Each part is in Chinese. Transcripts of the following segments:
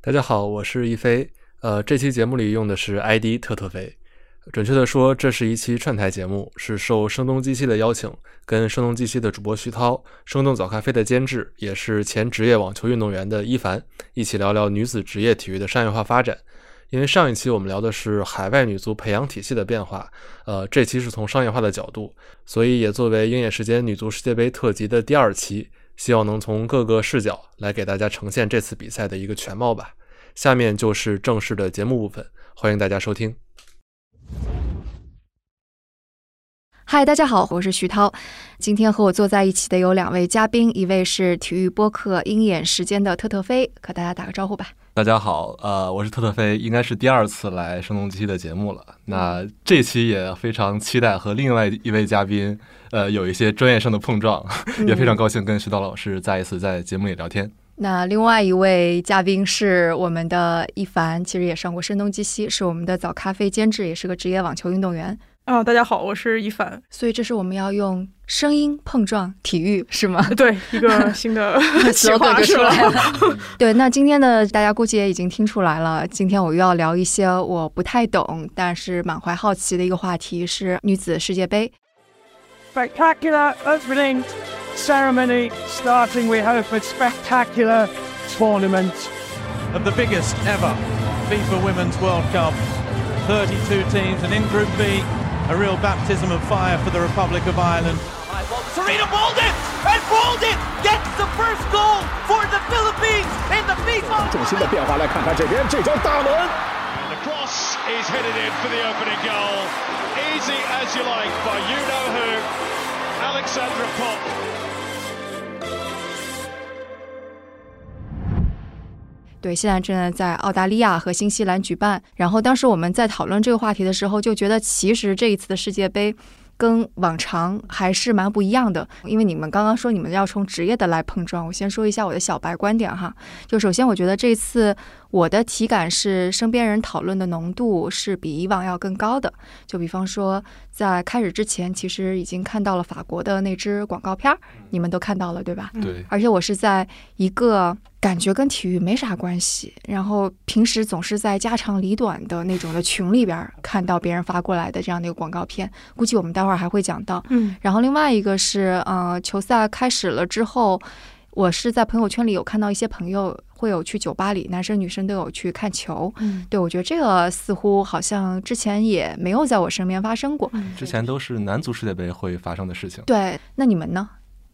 大家好，我是一飞。呃，这期节目里用的是 ID 特特飞。准确的说，这是一期串台节目，是受声东击西的邀请，跟声东击西的主播徐涛、生动早咖啡的监制，也是前职业网球运动员的一凡，一起聊聊女子职业体育的商业化发展。因为上一期我们聊的是海外女足培养体系的变化，呃，这期是从商业化的角度，所以也作为鹰眼时间女足世界杯特辑的第二期，希望能从各个视角来给大家呈现这次比赛的一个全貌吧。下面就是正式的节目部分，欢迎大家收听。嗨，大家好，我是徐涛。今天和我坐在一起的有两位嘉宾，一位是体育播客鹰眼时间的特特飞，和大家打个招呼吧。大家好，呃，我是特特飞，应该是第二次来声东击西的节目了。那这期也非常期待和另外一位嘉宾，呃，有一些专业上的碰撞，也非常高兴跟徐涛老师再一次在节目里聊天。那另外一位嘉宾是我们的一凡，其实也上过声东击西，是我们的早咖啡监制，也是个职业网球运动员。啊，大家好，我是一凡。所以这是我们要用声音碰撞体育，是吗？对，一个新的企划出来了。对，那今天的大家估计也已经听出来了，今天我又要聊一些我不太懂，但是满怀好奇的一个话题，是女子世界杯。Spectacular opening ceremony starting, we hope, a spectacular tournament of the biggest ever FIFA Women's World Cup. 32 teams, and in Group B. A real baptism of fire for the Republic of Ireland. Serena Bolden and Bolden gets the first goal for the Philippines in the FIFA. 重心的变化来看看这边这脚大门。And the cross is headed in for the opening goal. Easy as you like by you know who, Alexandra Pop. 对，现在正在在澳大利亚和新西兰举办。然后当时我们在讨论这个话题的时候，就觉得其实这一次的世界杯。跟往常还是蛮不一样的，因为你们刚刚说你们要从职业的来碰撞，我先说一下我的小白观点哈。就首先，我觉得这次我的体感是身边人讨论的浓度是比以往要更高的。就比方说，在开始之前，其实已经看到了法国的那支广告片儿，你们都看到了对吧？对。而且我是在一个感觉跟体育没啥关系，然后平时总是在家长里短的那种的群里边看到别人发过来的这样的一个广告片，估计我们待会。儿还会讲到，嗯，然后另外一个是，呃，球赛开始了之后，我是在朋友圈里有看到一些朋友会有去酒吧里，男生女生都有去看球，嗯，对我觉得这个似乎好像之前也没有在我身边发生过，之前都是男足世界杯会发生的事情，对，那你们呢？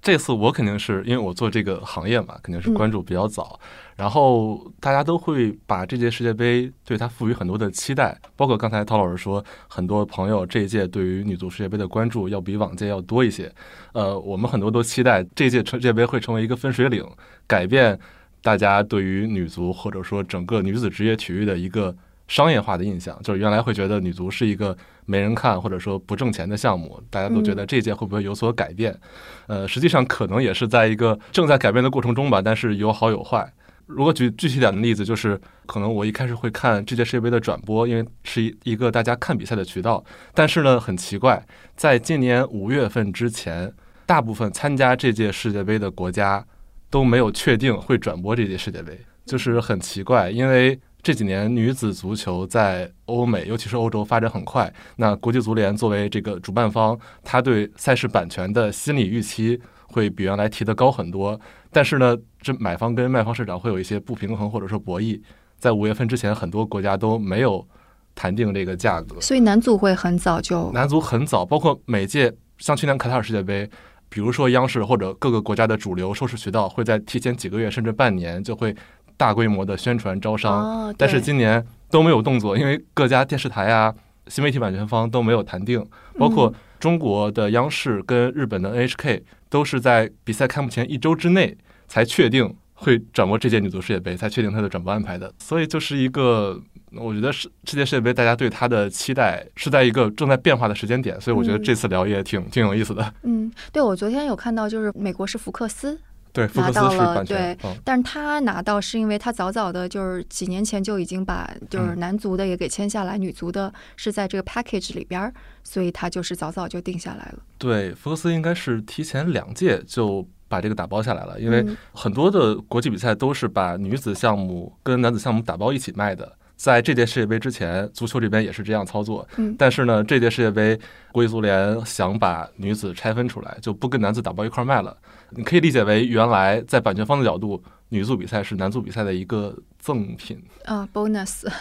这次我肯定是因为我做这个行业嘛，肯定是关注比较早。然后大家都会把这届世界杯对它赋予很多的期待，包括刚才陶老师说，很多朋友这一届对于女足世界杯的关注要比往届要多一些。呃，我们很多都期待这届世界杯会成为一个分水岭，改变大家对于女足或者说整个女子职业体育的一个。商业化的印象，就是原来会觉得女足是一个没人看或者说不挣钱的项目，大家都觉得这届会不会有所改变？呃，实际上可能也是在一个正在改变的过程中吧，但是有好有坏。如果举具体点的例子，就是可能我一开始会看这届世界杯的转播，因为是一一个大家看比赛的渠道。但是呢，很奇怪，在今年五月份之前，大部分参加这届世界杯的国家都没有确定会转播这届世界杯，就是很奇怪，因为。这几年女子足球在欧美，尤其是欧洲发展很快。那国际足联作为这个主办方，他对赛事版权的心理预期会比原来提的高很多。但是呢，这买方跟卖方市场会有一些不平衡或者说博弈。在五月份之前，很多国家都没有谈定这个价格。所以男足会很早就，男足很早，包括每届像去年卡塔尔世界杯，比如说央视或者各个国家的主流收视渠道会在提前几个月甚至半年就会。大规模的宣传招商，但是今年都没有动作，因为各家电视台啊、新媒体版权方都没有谈定。包括中国的央视跟日本的 NHK 都是在比赛开幕前一周之内才确定会转播这届女足世界杯，才确定它的转播安排的。所以就是一个，我觉得是世界世界杯大家对它的期待是在一个正在变化的时间点，所以我觉得这次聊也挺挺有意思的。嗯，对，我昨天有看到，就是美国是福克斯。对，拿到了，对，但是他拿到是因为他早早的，就是几年前就已经把就是男足的也给签下来，女足的是在这个 package 里边，所以他就是早早就定下来了。对，福克斯应该是提前两届就把这个打包下来了，因为嗯很多的国际比赛都是把女子项目跟男子项目打包一起卖的。在这届世界杯之前，足球这边也是这样操作。嗯但是呢，这届世界杯国际足联想把女子拆分出来，就不跟男子打包一块儿卖了。你可以理解为，原来在版权方的角度，女足比赛是男足比赛的一个赠品。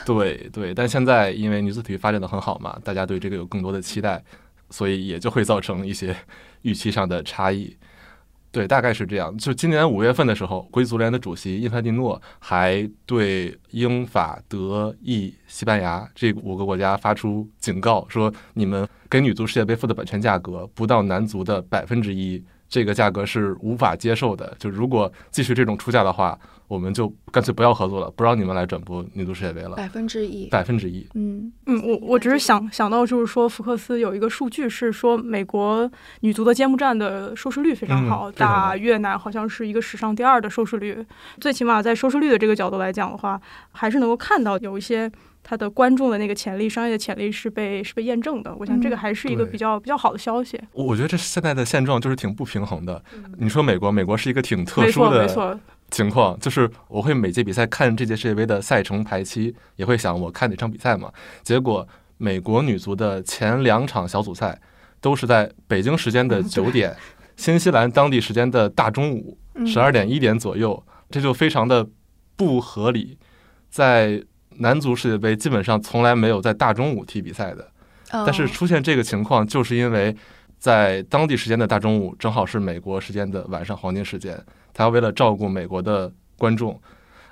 对对，但现在因为女子体育发展的很好嘛，大家对这个有更多的期待，所以也就会造成一些预期上的差异。对，大概是这样。就今年五月份的时候，国际足联的主席因凡蒂诺还对英法德意西班牙这五个国家发出警告，说你们给女足世界杯付的版权价格不到男足的百分之一，这个价格是无法接受的。就如果继续这种出价的话，我们就干脆不要合作了，不让你们来转播女足世界杯了。百分之一，百分之一，嗯嗯，我我只是想想到，就是说福克斯有一个数据是说，美国女足的揭幕战的收视率非常好打越南好像是一个史上第二的收视率。最起码在收视率的这个角度来讲的话，还是能够看到有一些它的观众的那个潜力、商业的潜力是被是被验证的。我想这个嗯还是一个比较比较好的消息。我我觉得这现在的现状就是挺不平衡的。你说美国，美国是一个挺特没错，没殊的错，情况，就是我会每届比赛看这届世界杯的赛程排期，也会想我看哪场比赛嘛。结果美国女足的前两场小组赛都是在北京时间的嗯九点，新西兰当地时间的大中午嗯十二点一点左右，这就非常的不合理。在男足世界杯基本上从来没有在大中午踢比赛的。哦但是出现这个情况，就是因为在当地时间的大中午，正好是美国时间的晚上黄金时间，他要为了照顾美国的观众。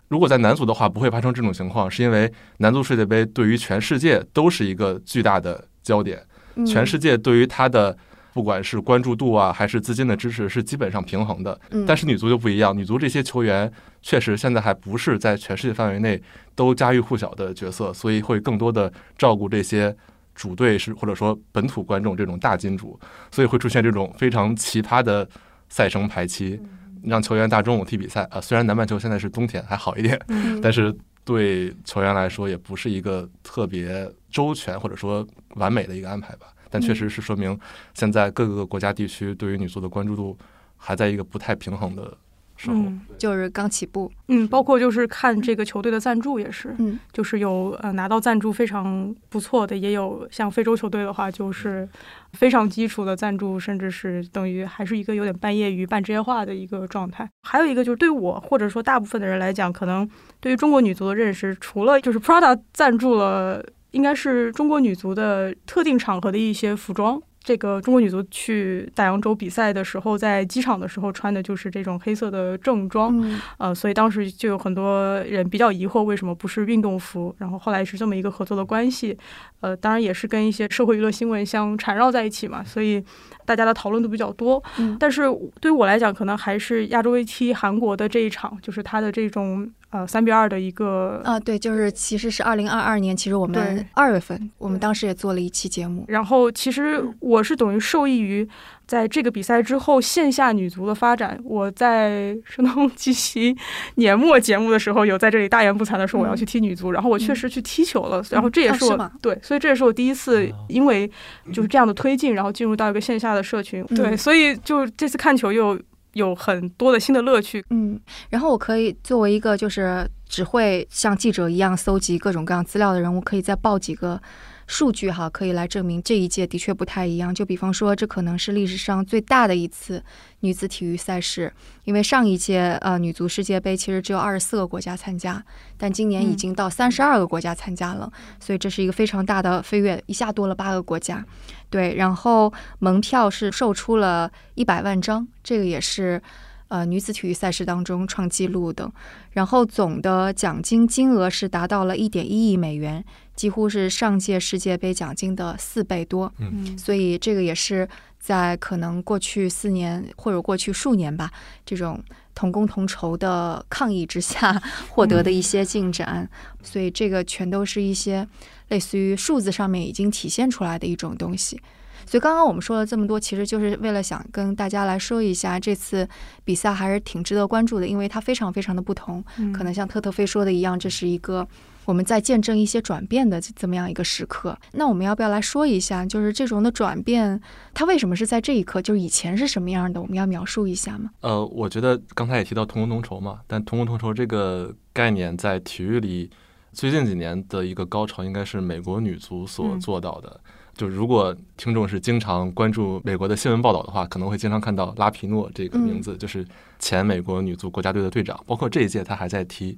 如果在男足的话，不会发生这种情况，是因为男足世界杯对于全世界都是一个巨大的焦点，嗯全世界对于他的不管是关注度啊，还是资金的支持，是基本上平衡的。嗯但是女足就不一样，女足这些球员确实现在还不是在全世界范围内都家喻户晓的角色，所以会更多的照顾这些主队是或者说本土观众这种大金主，所以会出现这种非常奇葩的赛程排期，让球员大中午踢比赛啊。虽然南半球现在是冬天还好一点，嗯但是对球员来说也不是一个特别周全或者说完美的一个安排吧。但确实是说明现在各个国家地区对于女足的关注度还在一个不太平衡的时候。嗯就是刚起步，嗯，包括就是看这个球队的赞助也是，嗯就是有呃拿到赞助非常不错的，也有像非洲球队的话，就是非常基础的赞助，甚至是等于还是一个有点半业余、半职业化的一个状态。还有一个就是对我或者说大部分的人来讲，可能对于中国女足的认识，除了就是 Prada 赞助了，应该是中国女足的特定场合的一些服装。这个中国女足去大洋洲比赛的时候，在机场的时候穿的就是这种黑色的正装，嗯呃，所以当时就有很多人比较疑惑，为什么不是运动服？然后后来是这么一个合作的关系，呃，当然也是跟一些社会娱乐新闻相缠绕在一起嘛，所以大家的讨论都比较多。嗯但是对于我来讲，可能还是亚洲杯踢韩国的这一场，就是它的这种呃三比二的一个。啊，对，就是其实是二零二二年，其实我们对二月份，我们当时也做了一期节目，然后，其实我是等于受益于在这个比赛之后线下女足的发展。我在声东击西年末节目的时候，有在这里大言不惭的说我要去踢女足，然后我确实去踢球了。然后这也是我、对，所以这也是我第一次因为就是这样的推进，然后进入到一个线下的社群。对，嗯所以就这次看球又有很多的新的乐趣。嗯，然后我可以作为一个就是只会像记者一样搜集各种各样资料的人，我可以再报几个数据哈，可以来证明这一届的确不太一样。就比方说，这可能是历史上最大的一次女子体育赛事，因为上一届呃女足世界杯其实只有二十四个国家参加，但今年已经到三十二个国家参加了，所以这是一个非常大的飞跃，一下多了八个国家。对，然后门票是售出了一百万张，这个也是呃女子体育赛事当中创纪录的。然后总的奖金金额是达到了一点一亿美元，几乎是上届世界杯奖金的四倍多。嗯所以这个也是在可能过去四年或者过去数年吧，这种同工同酬的抗议之下 获得的一些进展。所以这个全都是一些类似于数字上面已经体现出来的一种东西。所以刚刚我们说了这么多，其实就是为了想跟大家来说一下，这次比赛还是挺值得关注的，因为它非常非常的不同。嗯可能像特特飞说的一样，这是一个我们在见证一些转变的这么样一个时刻。那我们要不要来说一下，就是这种的转变，它为什么是在这一刻？就是以前是什么样的？我们要描述一下吗？呃，我觉得刚才也提到同工同酬嘛，但同工同酬这个概念在体育里最近几年的一个高潮，应该是美国女足所嗯做到的。就如果听众是经常关注美国的新闻报道的话，可能会经常看到拉皮诺这个名字，就是前美国女足国家队的队长，包括这一届他还在踢。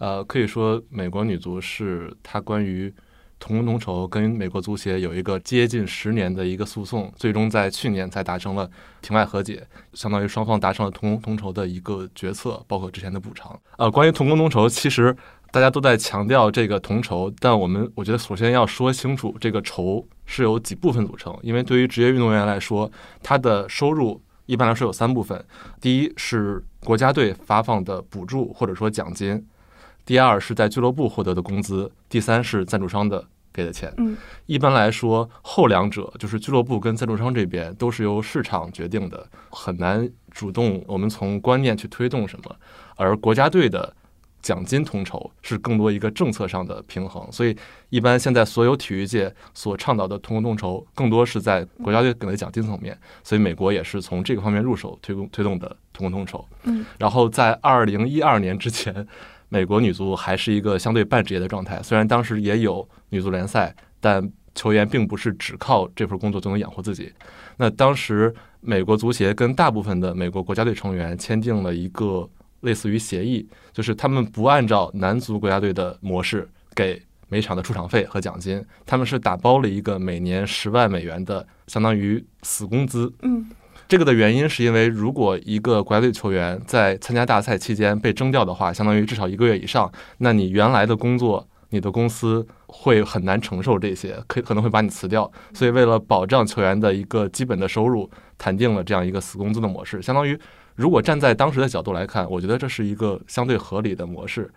呃，可以说美国女足是他关于同工同酬跟美国足协有一个接近十年的一个诉讼，最终在去年才达成了庭外和解，相当于双方达成了同工同酬的一个决策，包括之前的补偿。呃，关于同工同酬，其实大家都在强调这个同酬，但我们我觉得首先要说清楚这个酬是由几部分组成，因为对于职业运动员来说，他的收入一般来说有三部分，第一是国家队发放的补助或者说奖金，第二是在俱乐部获得的工资，第三是赞助商的给的钱。嗯，一般来说，后两者就是俱乐部跟赞助商这边都是由市场决定的，很难主动我们从观念去推动什么。而国家队的奖金统筹是更多一个政策上的平衡，所以一般现在所有体育界所倡导的同工同酬，更多是在国家队给的奖金层面。所以美国也是从这个方面入手推动推动的同工同酬。嗯，然后在二零一二年之前，美国女足还是一个相对半职业的状态，虽然当时也有女足联赛，但球员并不是只靠这份工作就能养活自己。那当时美国足协跟大部分的美国国家队成员签订了一个类似于协议，就是他们不按照男足国家队的模式给每场的出场费和奖金，他们是打包了一个每年十万美元的相当于死工资。嗯，这个的原因是因为，如果一个国家队球员在参加大赛期间被征调的话，相当于至少一个月以上，那你原来的工作，你的公司会很难承受这些，可可能会把你辞掉。所以为了保障球员的一个基本的收入，谈定了这样一个死工资的模式。相当于，如果站在当时的角度来看，我觉得这是一个相对合理的模式。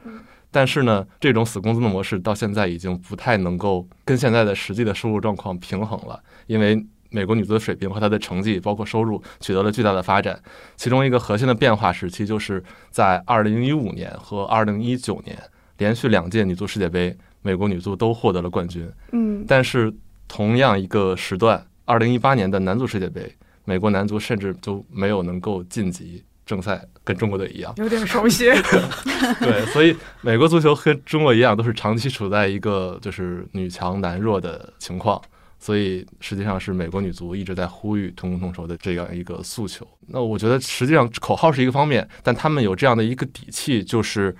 但是呢，这种死工资的模式到现在已经不太能够跟现在的实际的收入状况平衡了，因为美国女足的水平和她的成绩，包括收入取得了巨大的发展。其中一个核心的变化时期，就是在2015年和2019年连续两届女足世界杯，美国女足都获得了冠军。嗯，但是同样一个时段，2018年的男足世界杯，美国男足甚至都没有能够晋级正赛，跟中国队一样。有点熟悉。对，所以美国足球和中国一样，都是长期处在一个就是女强男弱的情况。所以实际上是美国女足一直在呼吁同工同酬的这样一个诉求。那我觉得实际上口号是一个方面，但他们有这样的一个底气，就是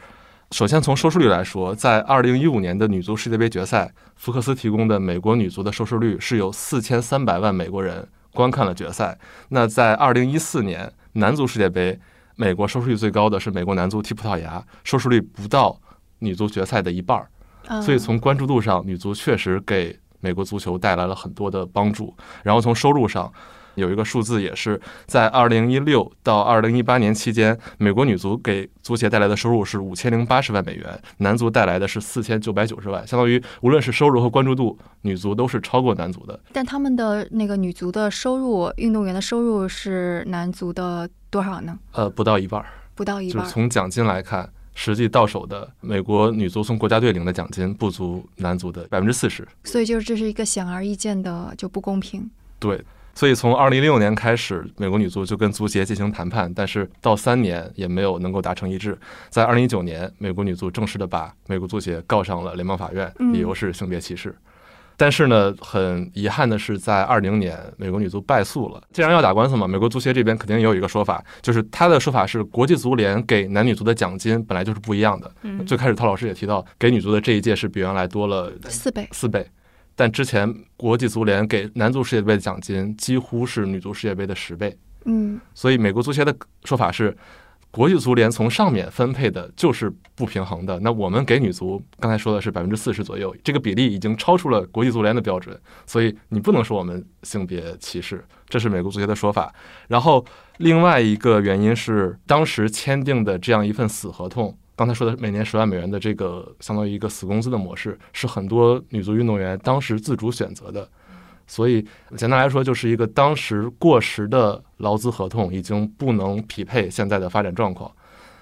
首先从收视率来说，在二零一五年的女足世界杯决赛，福克斯提供的美国女足的收视率是有四千三百万美国人观看了决赛。那在二零一四年男足世界杯，美国收视率最高的是美国男足踢葡萄牙，收视率不到女足决赛的一半儿。啊所以从关注度上，女足确实给美国足球带来了很多的帮助。然后从收入上，有一个数字也是在二零一六到二零一八年期间，美国女足给足协带来的收入是五千零八十万美元，男足带来的是四千九百九十万，相当于无论是收入和关注度，女足都是超过男足的。但他们的那个女足的收入，运动员的收入是男足的多少呢？呃，不到一半儿，不到一半儿。就是从奖金来看。实际到手的美国女足从国家队领的奖金不足男足的百分之四十，所以就是这是一个显而易见的就不公平。对，所以从二零一六年开始，美国女足就跟足协进行谈判，但是到三年也没有能够达成一致。在二零一九年，美国女足正式的把美国足协告上了联邦法院，嗯理由是性别歧视。但是呢，很遗憾的是，在二零年，美国女足败诉了。既然要打官司嘛，美国足协这边肯定也有一个说法，就是他的说法是，国际足联给男女足的奖金本来就是不一样的。嗯最开始陶老师也提到，给女足的这一届是比原来多了四倍，四倍，但之前国际足联给男足世界杯的奖金几乎是女足世界杯的十倍，嗯所以美国足协的说法是，国际足联从上面分配的就是不平衡的。那我们给女足刚才说的是百分之四十左右，这个比例已经超出了国际足联的标准，所以你不能说我们性别歧视，这是美国足协的说法。然后另外一个原因是，当时签订的这样一份死合同。刚才说的每年十万美元的这个相当于一个死工资的模式，是很多女足运动员当时自主选择的，所以简单来说，就是一个当时过时的劳资合同已经不能匹配现在的发展状况。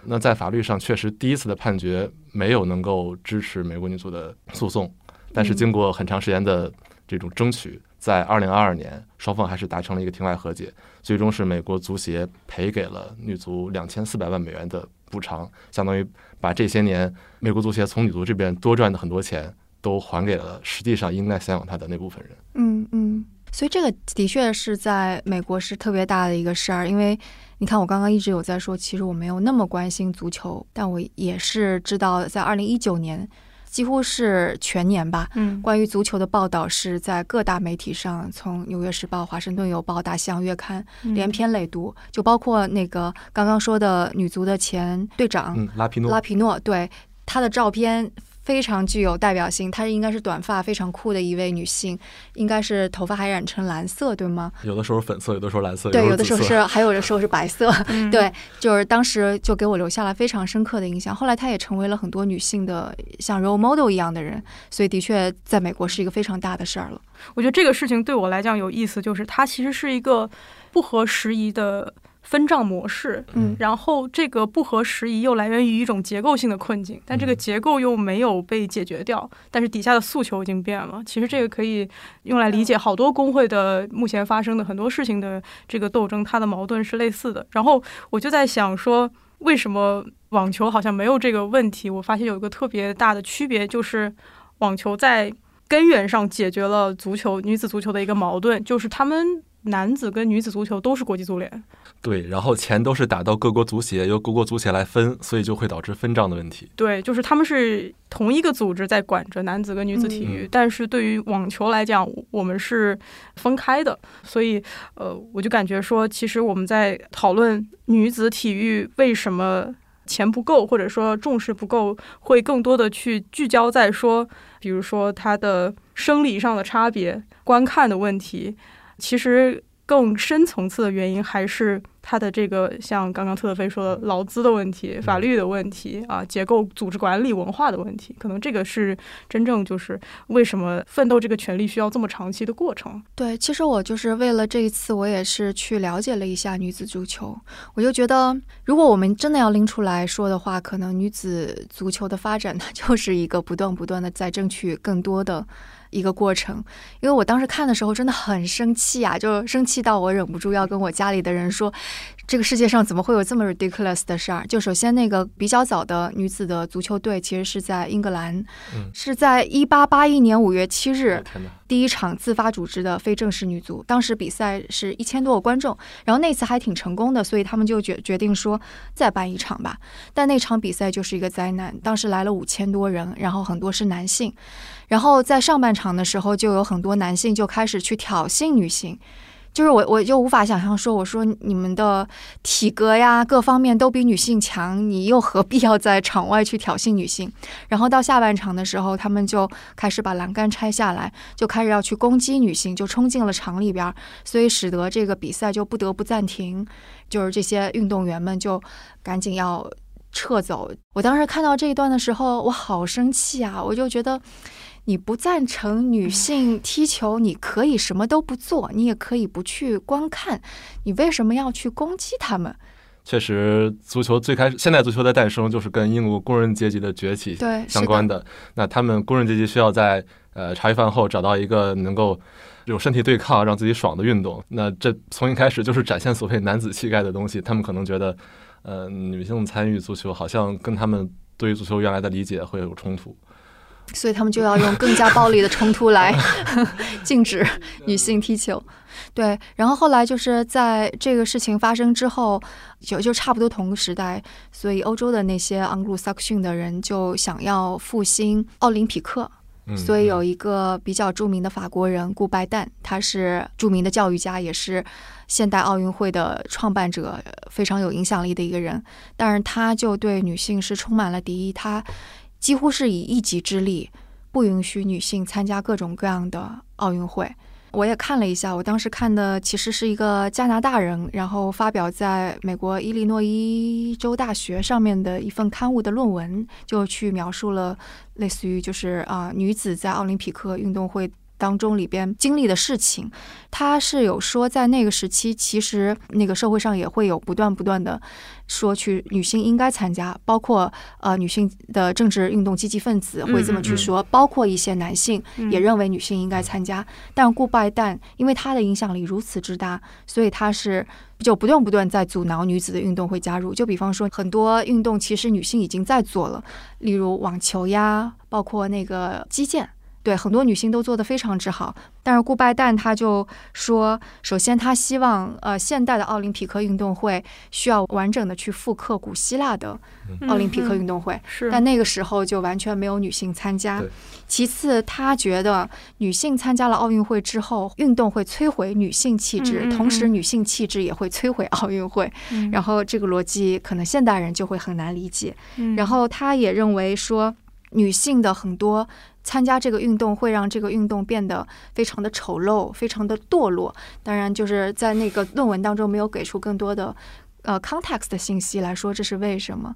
那在法律上，确实第一次的判决没有能够支持美国女足的诉讼，但是经过很长时间的这种争取，在二零二二年，双方还是达成了一个庭外和解，最终是美国足协赔给了女足两千四百万美元的补偿，相当于把这些年美国足协从女足这边多赚的很多钱都还给了实际上应该赡养他的那部分人。嗯嗯，所以这个的确是在美国是特别大的一个事儿，因为你看我刚刚一直有在说，其实我没有那么关心足球，但我也是知道，在二零一九年几乎是全年吧，嗯。关于足球的报道是在各大媒体上，从《纽约时报》《华盛顿邮报》《大西洋月刊》嗯。连篇累牍，就包括那个刚刚说的女足的前队长嗯，拉皮诺。拉皮诺，对她的照片非常具有代表性，她应该是短发非常酷的一位女性，应该是头发还染成蓝色，对吗？有的时候粉色，有的时候蓝色，对，有的时候是，还有的时候是白色，嗯对，就是当时就给我留下了非常深刻的印象。后来她也成为了很多女性的像 role model 一样的人，所以的确在美国是一个非常大的事儿了。我觉得这个事情对我来讲有意思，就是它其实是一个不合时宜的分账模式。嗯然后这个不合时宜又来源于一种结构性的困境，但这个嗯结构又没有被解决掉，但是底下的诉求已经变了。其实这个可以用来理解好多工会的目前发生的很多事情的这个斗争，它的矛盾是类似的。然后我就在想说，为什么网球好像没有这个问题？我发现有一个特别大的区别，就是网球在根源上解决了足球女子足球的一个矛盾，就是他们男子跟女子足球都是国际足联。对，然后钱都是打到各国足协，由各国足协来分，所以就会导致分账的问题。对，就是他们是同一个组织在管着男子跟女子体育，嗯但是对于网球来讲，我们是分开的，所以呃，我就感觉说，其实我们在讨论女子体育为什么钱不够，或者说重视不够，会更多的去聚焦在说，比如说它的生理上的差别、观看的问题，其实。更深层次的原因还是它的这个像刚刚特德菲说的劳资的问题、法律的问题啊、结构、组织管理、文化的问题，可能这个是真正就是为什么奋斗这个权利需要这么长期的过程。对，其实我就是为了这一次，我也是去了解了一下女子足球。我就觉得，如果我们真的要拎出来说的话，可能女子足球的发展，它 就是一个不断不断的在争取更多的一个过程。因为我当时看的时候真的很生气啊，就生气到我忍不住要跟我家里的人说，这个世界上怎么会有这么 ridiculous 的事儿？就首先那个比较早的女子的足球队，其实是在英格兰，嗯是在一八八一年五月七日！第一场自发组织的非正式女足，当时比赛是一千多个观众，然后那次还挺成功的，所以他们就决决定说再办一场吧。但那场比赛就是一个灾难，当时来了五千多人，然后很多是男性，然后在上半场的时候就有很多男性就开始去挑衅女性。就是我，我就无法想象说，我说你们的体格呀，各方面都比女性强，你又何必要在场外去挑衅女性？然后到下半场的时候，他们就开始把栏杆拆下来，就开始要去攻击女性，就冲进了场里边，所以使得这个比赛就不得不暂停，就是这些运动员们就赶紧要撤走。我当时看到这一段的时候，我好生气啊！我就觉得。你不赞成女性踢球，你可以什么都不做，你也可以不去观看，你为什么要去攻击他们？确实，足球最开始，现代足球的诞生就是跟英国工人阶级的崛起，相关的。那他们工人阶级需要在呃茶余饭后找到一个能够有身体对抗、让自己爽的运动。那这从一开始就是展现所谓男子气概的东西。他们可能觉得，呃，女性参与足球好像跟他们对于足球原来的理解会有冲突。所以他们就要用更加暴力的冲突来 禁止女性踢球。对，然后后来就是在这个事情发生之后，就就差不多同个时代，所以欧洲的那些盎格鲁撒克逊的人就想要复兴奥林匹克。嗯，所以有一个比较著名的法国人顾拜旦，他是著名的教育家，也是现代奥运会的创办者，非常有影响力的一个人。但是他就对女性是充满了敌意，他几乎是以一己之力不允许女性参加各种各样的奥运会。我也看了一下，我当时看的其实是一个加拿大人，然后发表在美国伊利诺伊州大学上面的一份刊物的论文，就去描述了类似于就是啊、女子在奥林匹克运动会。当中里边经历的事情，他是有说在那个时期，其实那个社会上也会有不断不断的说去女性应该参加，包括呃女性的政治运动积极分子会这么去说，包括一些男性也认为女性应该参加。但顾拜旦因为他的影响力如此之大，所以他是就不断不断在阻挠女子的运动会加入。就比方说很多运动其实女性已经在做了，例如网球呀，包括那个击剑。对很多女性都做得非常之好，但是顾拜旦他就说，首先他希望呃现代的奥林匹克运动会需要完整的去复刻古希腊的奥林匹克运动会，是但那个时候就完全没有女性参加。其次，他觉得女性参加了奥运会之后，运动会摧毁女性气质，嗯嗯嗯同时女性气质也会摧毁奥运会。嗯然后这个逻辑可能现代人就会很难理解。嗯然后他也认为说，女性的很多参加这个运动会让这个运动变得非常的丑陋，非常的堕落。当然，就是在那个论文当中没有给出更多的呃 context 的信息来说这是为什么。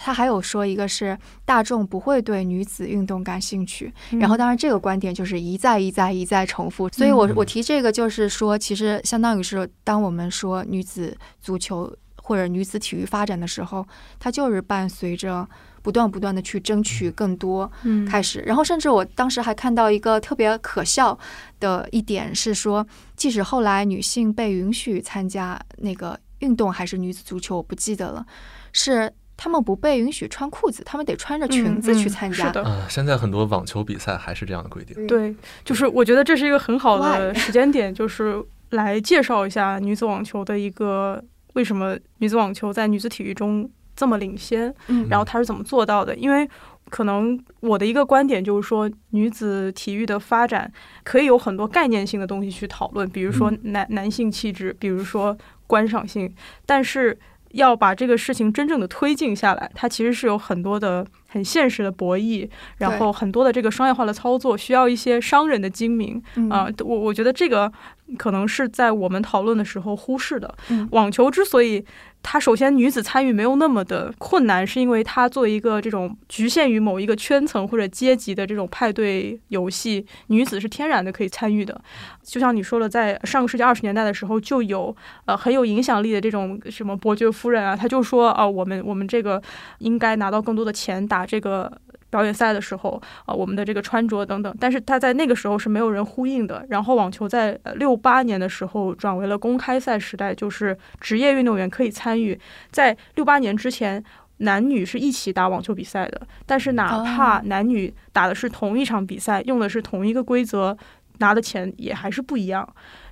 他还有说一个是大众不会对女子运动感兴趣，然后当然这个观点就是一再一再一再重复。所以我我提这个就是说，其实相当于是当我们说女子足球或者女子体育发展的时候，它就是伴随着不断不断的去争取更多嗯。开始，然后甚至我当时还看到一个特别可笑的一点是说，即使后来女性被允许参加那个运动还是女子足球，我不记得了，是他们不被允许穿裤子，他们得穿着裙子去参加。嗯是的。呃，现在很多网球比赛还是这样的规定。对，就是我觉得这是一个很好的时间点，就是来介绍一下女子网球的一个为什么女子网球在女子体育中这么领先，嗯然后他是怎么做到的？因为可能我的一个观点就是说，女子体育的发展可以有很多概念性的东西去讨论，比如说男男性气质，比如说观赏性，但是。要把这个事情真正的推进下来，它其实是有很多的很现实的博弈，然后很多的这个商业化的操作，需要一些商人的精明嗯啊、我我觉得这个可能是在我们讨论的时候忽视的。嗯网球之所以它首先女子参与没有那么的困难，是因为它作为一个这种局限于某一个圈层或者阶级的这种派对游戏，女子是天然的可以参与的。就像你说了，在上个世纪二十年代的时候，就有呃很有影响力的这种 什么伯爵夫人啊，她就说啊、我们我们这个应该拿到更多的钱打这个。表演赛的时候，啊、我们的这个穿着等等，但是他在那个时候是没有人呼应的。然后网球在六八年的时候转为了公开赛时代，就是职业运动员可以参与。在六八年之前，男女是一起打网球比赛的，但是哪怕哦男女打的是同一场比赛，用的是同一个规则，拿的钱也还是不一样。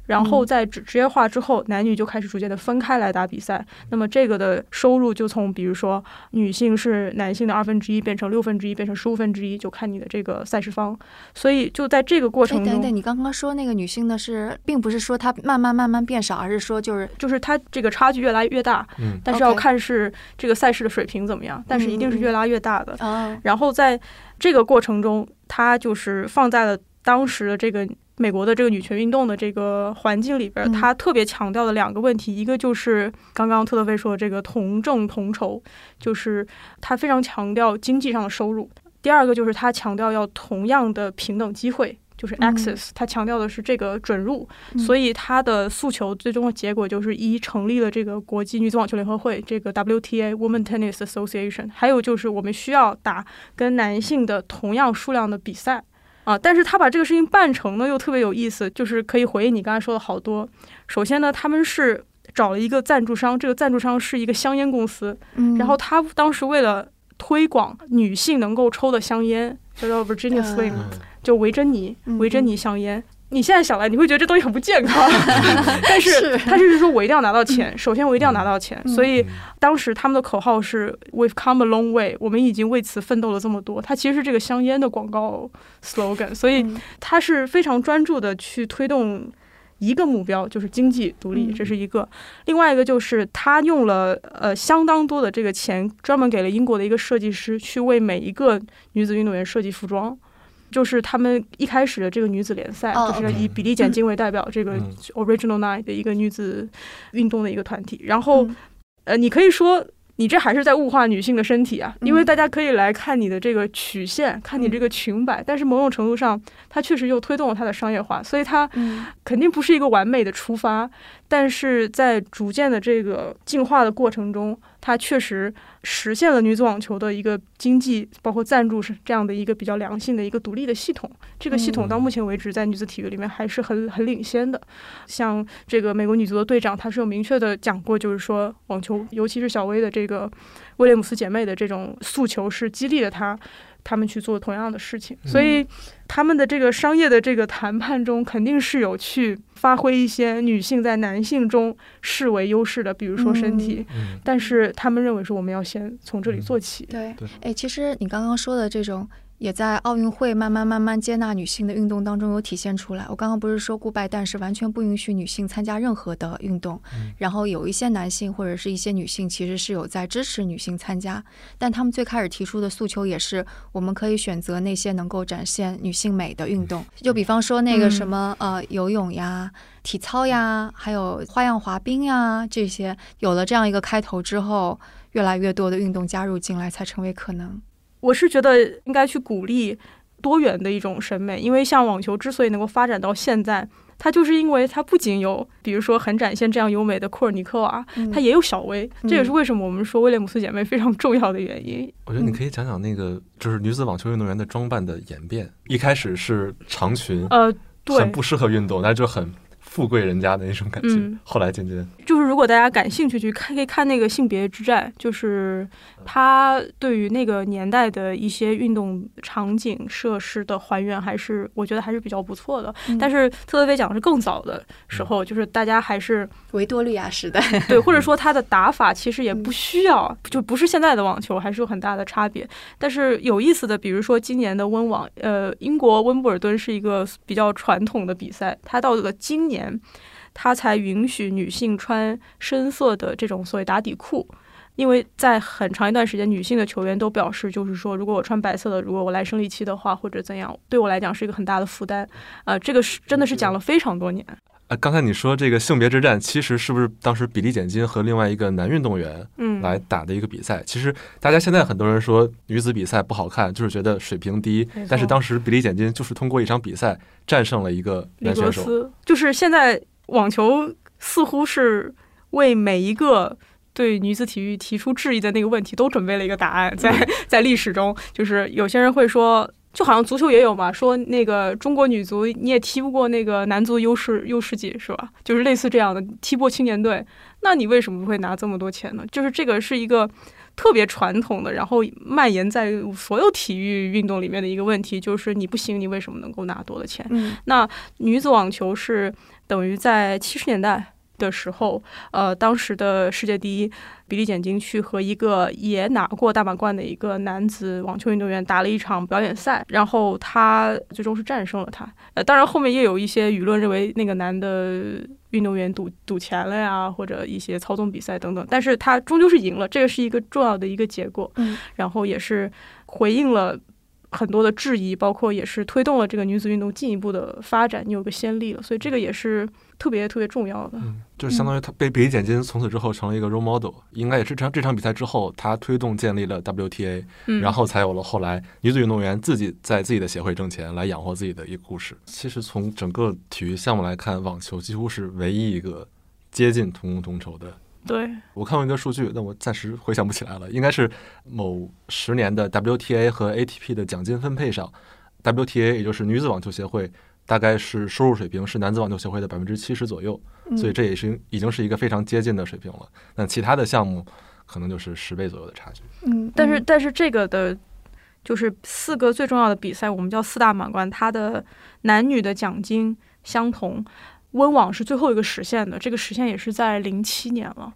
然后在职职业化之后，男女就开始逐渐的分开来打比赛。那么这个的收入就从比如说女性是男性的二分之一变成六分之一，变成十五分之一，就看你的这个赛事方。所以就在这个过哎，程中，等等，你刚刚说那个女性的是，并不是说她慢慢慢慢变少，而是说就是就是她这个差距越来越大，嗯但是要看是这个赛事的水平怎么样，但是一定是越拉越大的。啊，然后在这个过程中，它就是放在了当时的这个美国的这个女权运动的这个环境里边儿，嗯。它特别强调的两个问题，一个就是刚刚特德菲说的这个同挣同酬，就是他非常强调经济上的收入；第二个就是他强调要同样的平等机会。就是嗯。access，它强调的是这个准入，嗯。所以他的诉求最终的结果就是一成立了这个国际女子网球联合会，这个 WTA Women Tennis Association，还有就是我们需要打跟男性的同样数量的比赛啊。但是他把这个事情办成呢，又特别有意思，就是可以回应你刚才说的好多。首先呢，他们是找了一个赞助商，这个赞助商是一个香烟公司，嗯然后他当时为了推广女性能够抽的香烟，叫做 Virginia 嗯 Slim，、就维珍妮嗯维珍妮香烟。你现在想来，你会觉得这东西很不健康，但是是他就是说我一定要拿到钱，首先我一定要拿到钱，嗯所以当时他们的口号是 "We've come a long way"，我们已经为此奋斗了这么多。它其实是这个香烟的广告 slogan，所以嗯他是非常专注的去推动一个目标，就是经济独立，嗯这是一个。另外一个就是他用了呃相当多的这个钱，专门给了英国的一个设计师去为每一个女子运动员设计服装。就是他们一开始的这个女子联赛，哦就是以比利简金为代表这个嗯。Original Nine 的一个女子运动的一个团体。然后，嗯。呃，你可以说你这还是在物化女性的身体啊，因为大家可以来看你的这个曲线，看你这个裙摆，但是某种程度上，它确实又推动了它的商业化，所以它肯定不是一个完美的出发，但是在逐渐的这个进化的过程中，它确实实现了女子网球的一个经济包括赞助是这样的一个比较良性的一个独立的系统。这个系统到目前为止在女子体育里面还是很很领先的。像这个美国女足的队长，他是有明确的讲过，就是说网球，尤其是小威的这个威廉姆斯姐妹的这种诉求，是激励了她。他们去做同样的事情，所以他们的这个商业的这个谈判中，肯定是有去发挥一些女性在男性中视为优势的，比如说身体。但是他们认为说，我们要先从这里做起。对，哎，其实你刚刚说的这种。也在奥运会慢慢慢慢接纳女性的运动当中有体现出来。我刚刚不是说顾拜旦是完全不允许女性参加任何的运动，然后有一些男性或者是一些女性其实是有在支持女性参加，但他们最开始提出的诉求也是我们可以选择那些能够展现女性美的运动，就比方说那个什么呃游泳呀、体操呀，还有花样滑冰呀这些，有了这样一个开头之后，越来越多的运动加入进来才成为可能。我是觉得应该去鼓励多元的一种审美，因为像网球之所以能够发展到现在，它就是因为它不仅有，比如说很展现这样优美的库尔尼科娃，它也有小威，这也是为什么我们说威廉姆斯姐妹非常重要的原因。我觉得你可以讲讲那个就是女子网球运动员的装扮的演变，一开始是长裙，呃，对很不适合运动，但是就很。富贵人家的那种感觉，后来渐渐就是，如果大家感兴趣去看，可以看那个性别之战，就是他对于那个年代的一些运动场景设施的还原，还是我觉得还是比较不错的。但是特德菲讲的是更早的时候，就是大家还是维多利亚时代，对，或者说他的打法其实也不需要，就不是现在的网球，还是有很大的差别。但是有意思的，比如说今年的温网，呃，英国温布尔顿是一个比较传统的比赛，它到了今年。他才允许女性穿深色的这种所谓打底裤，因为在很长一段时间，女性的球员都表示，就是说，如果我穿白色的，如果我来生理期的话，或者怎样，对我来讲是一个很大的负担。呃，这个是真的是讲了非常多年。呃，刚才你说这个性别之战，其实是不是当时比利简金和另外一个男运动员，嗯，来打的一个比赛？其实大家现在很多人说女子比赛不好看，就是觉得水平低。但是当时比利简金就是通过一场比赛战胜了一个男选手。就是现在网球似乎是为每一个对女子体育提出质疑的那个问题都准备了一个答案。在 在历史中，就是有些人会说。就好像足球也有嘛，说那个中国女足你也踢不过那个男足优势优势级是吧？就是类似这样的踢不过青年队，那你为什么会拿这么多钱呢？就是这个是一个特别传统的，然后蔓延在所有体育运动里面的一个问题，就是你不行，你为什么能够拿多的钱？那女子网球是等于在七十年代。的时候，呃，当时的世界第一比利简金去和一个也拿过大满贯的一个男子网球运动员打了一场表演赛，然后他最终是战胜了他。呃，当然后面也有一些舆论认为那个男的运动员赌赌钱了呀，或者一些操纵比赛等等，但是他终究是赢了，这个是一个重要的一个结果。嗯，然后也是回应了。很多的质疑，包括也是推动了这个女子运动进一步的发展，你有个先例了，所以这个也是特别特别重要的。嗯，就是相当于他被比利简金从此之后成了一个 role model，应该也是这场这场比赛之后，他推动建立了 WTA，然后才有了后来女子运动员自己在自己的协会挣钱来养活自己的一个故事。其实从整个体育项目来看，网球几乎是唯一一个接近同工同酬的。对我看过一个数据，但我暂时回想不起来了。应该是某十年的 WTA 和 ATP 的奖金分配上，WTA 也就是女子网球协会，大概是收入水平是男子网球协会的百分之七十左右，所以这也是已经是一个非常接近的水平了。那其他的项目可能就是十倍左右的差距。嗯，但是但是这个的，就是四个最重要的比赛，我们叫四大满贯，它的男女的奖金相同。温网是最后一个实现的，这个实现也是在零七年了。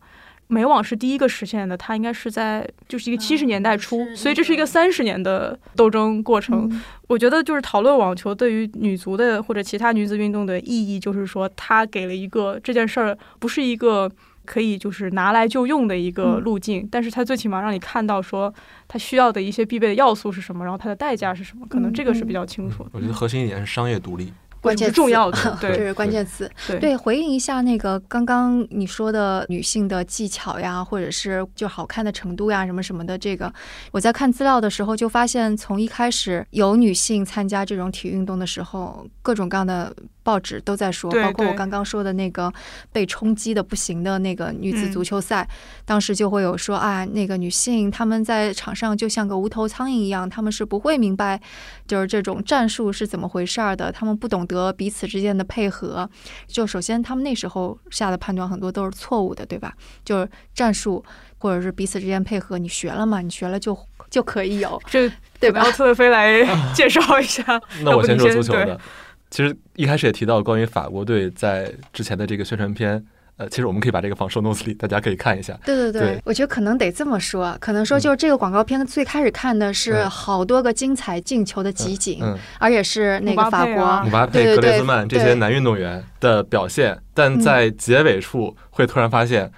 美网是第一个实现的，它应该是在就是一个七十年代初，所以这是一个三十年的斗争过程。我觉得就是讨论网球对于女足的或者其他女子运动的意义，就是说它给了一个这件事儿不是一个可以就是拿来就用的一个路径，但是它最起码让你看到说它需要的一些必备的要素是什么，然后它的代价是什么，可能这个是比较清楚的。我觉得核心一点是商业独立。关 键词重要的，这对是关键词。对对，回应一下那个刚刚你说的女性的技巧呀，或者是就好看的程度呀，什么什么的。这个我在看资料的时候就发现，从一开始有女性参加这种体育运动的时候，各种各样的报纸都在说，包括我刚刚说的那个被冲击的不行的那个女子嗯足球赛，当时就会有说啊，那个女性她们在场上就像个无头苍蝇一样，她们是不会明白就是这种战术是怎么回事儿的，她们不懂得彼此之间的配合。就首先他们那时候下的判断很多都是错误的，对吧？就是战术或者是彼此之间配合，你学了嘛？你学了就就可以有，这对吧要？特飞来 介绍一下。那我先说足球的。其实一开始也提到关于法国队在之前的这个宣传片，呃，其实我们可以把这个放 show notes 里，大家可以看一下。对对对，对。我觉得可能得这么说，可能说就是这个广告片最开始看的是嗯。好多个精彩进球的集锦，嗯，而且是那个法国，姆巴佩格列兹曼这些男运动员的表现，但在结尾处会突然发现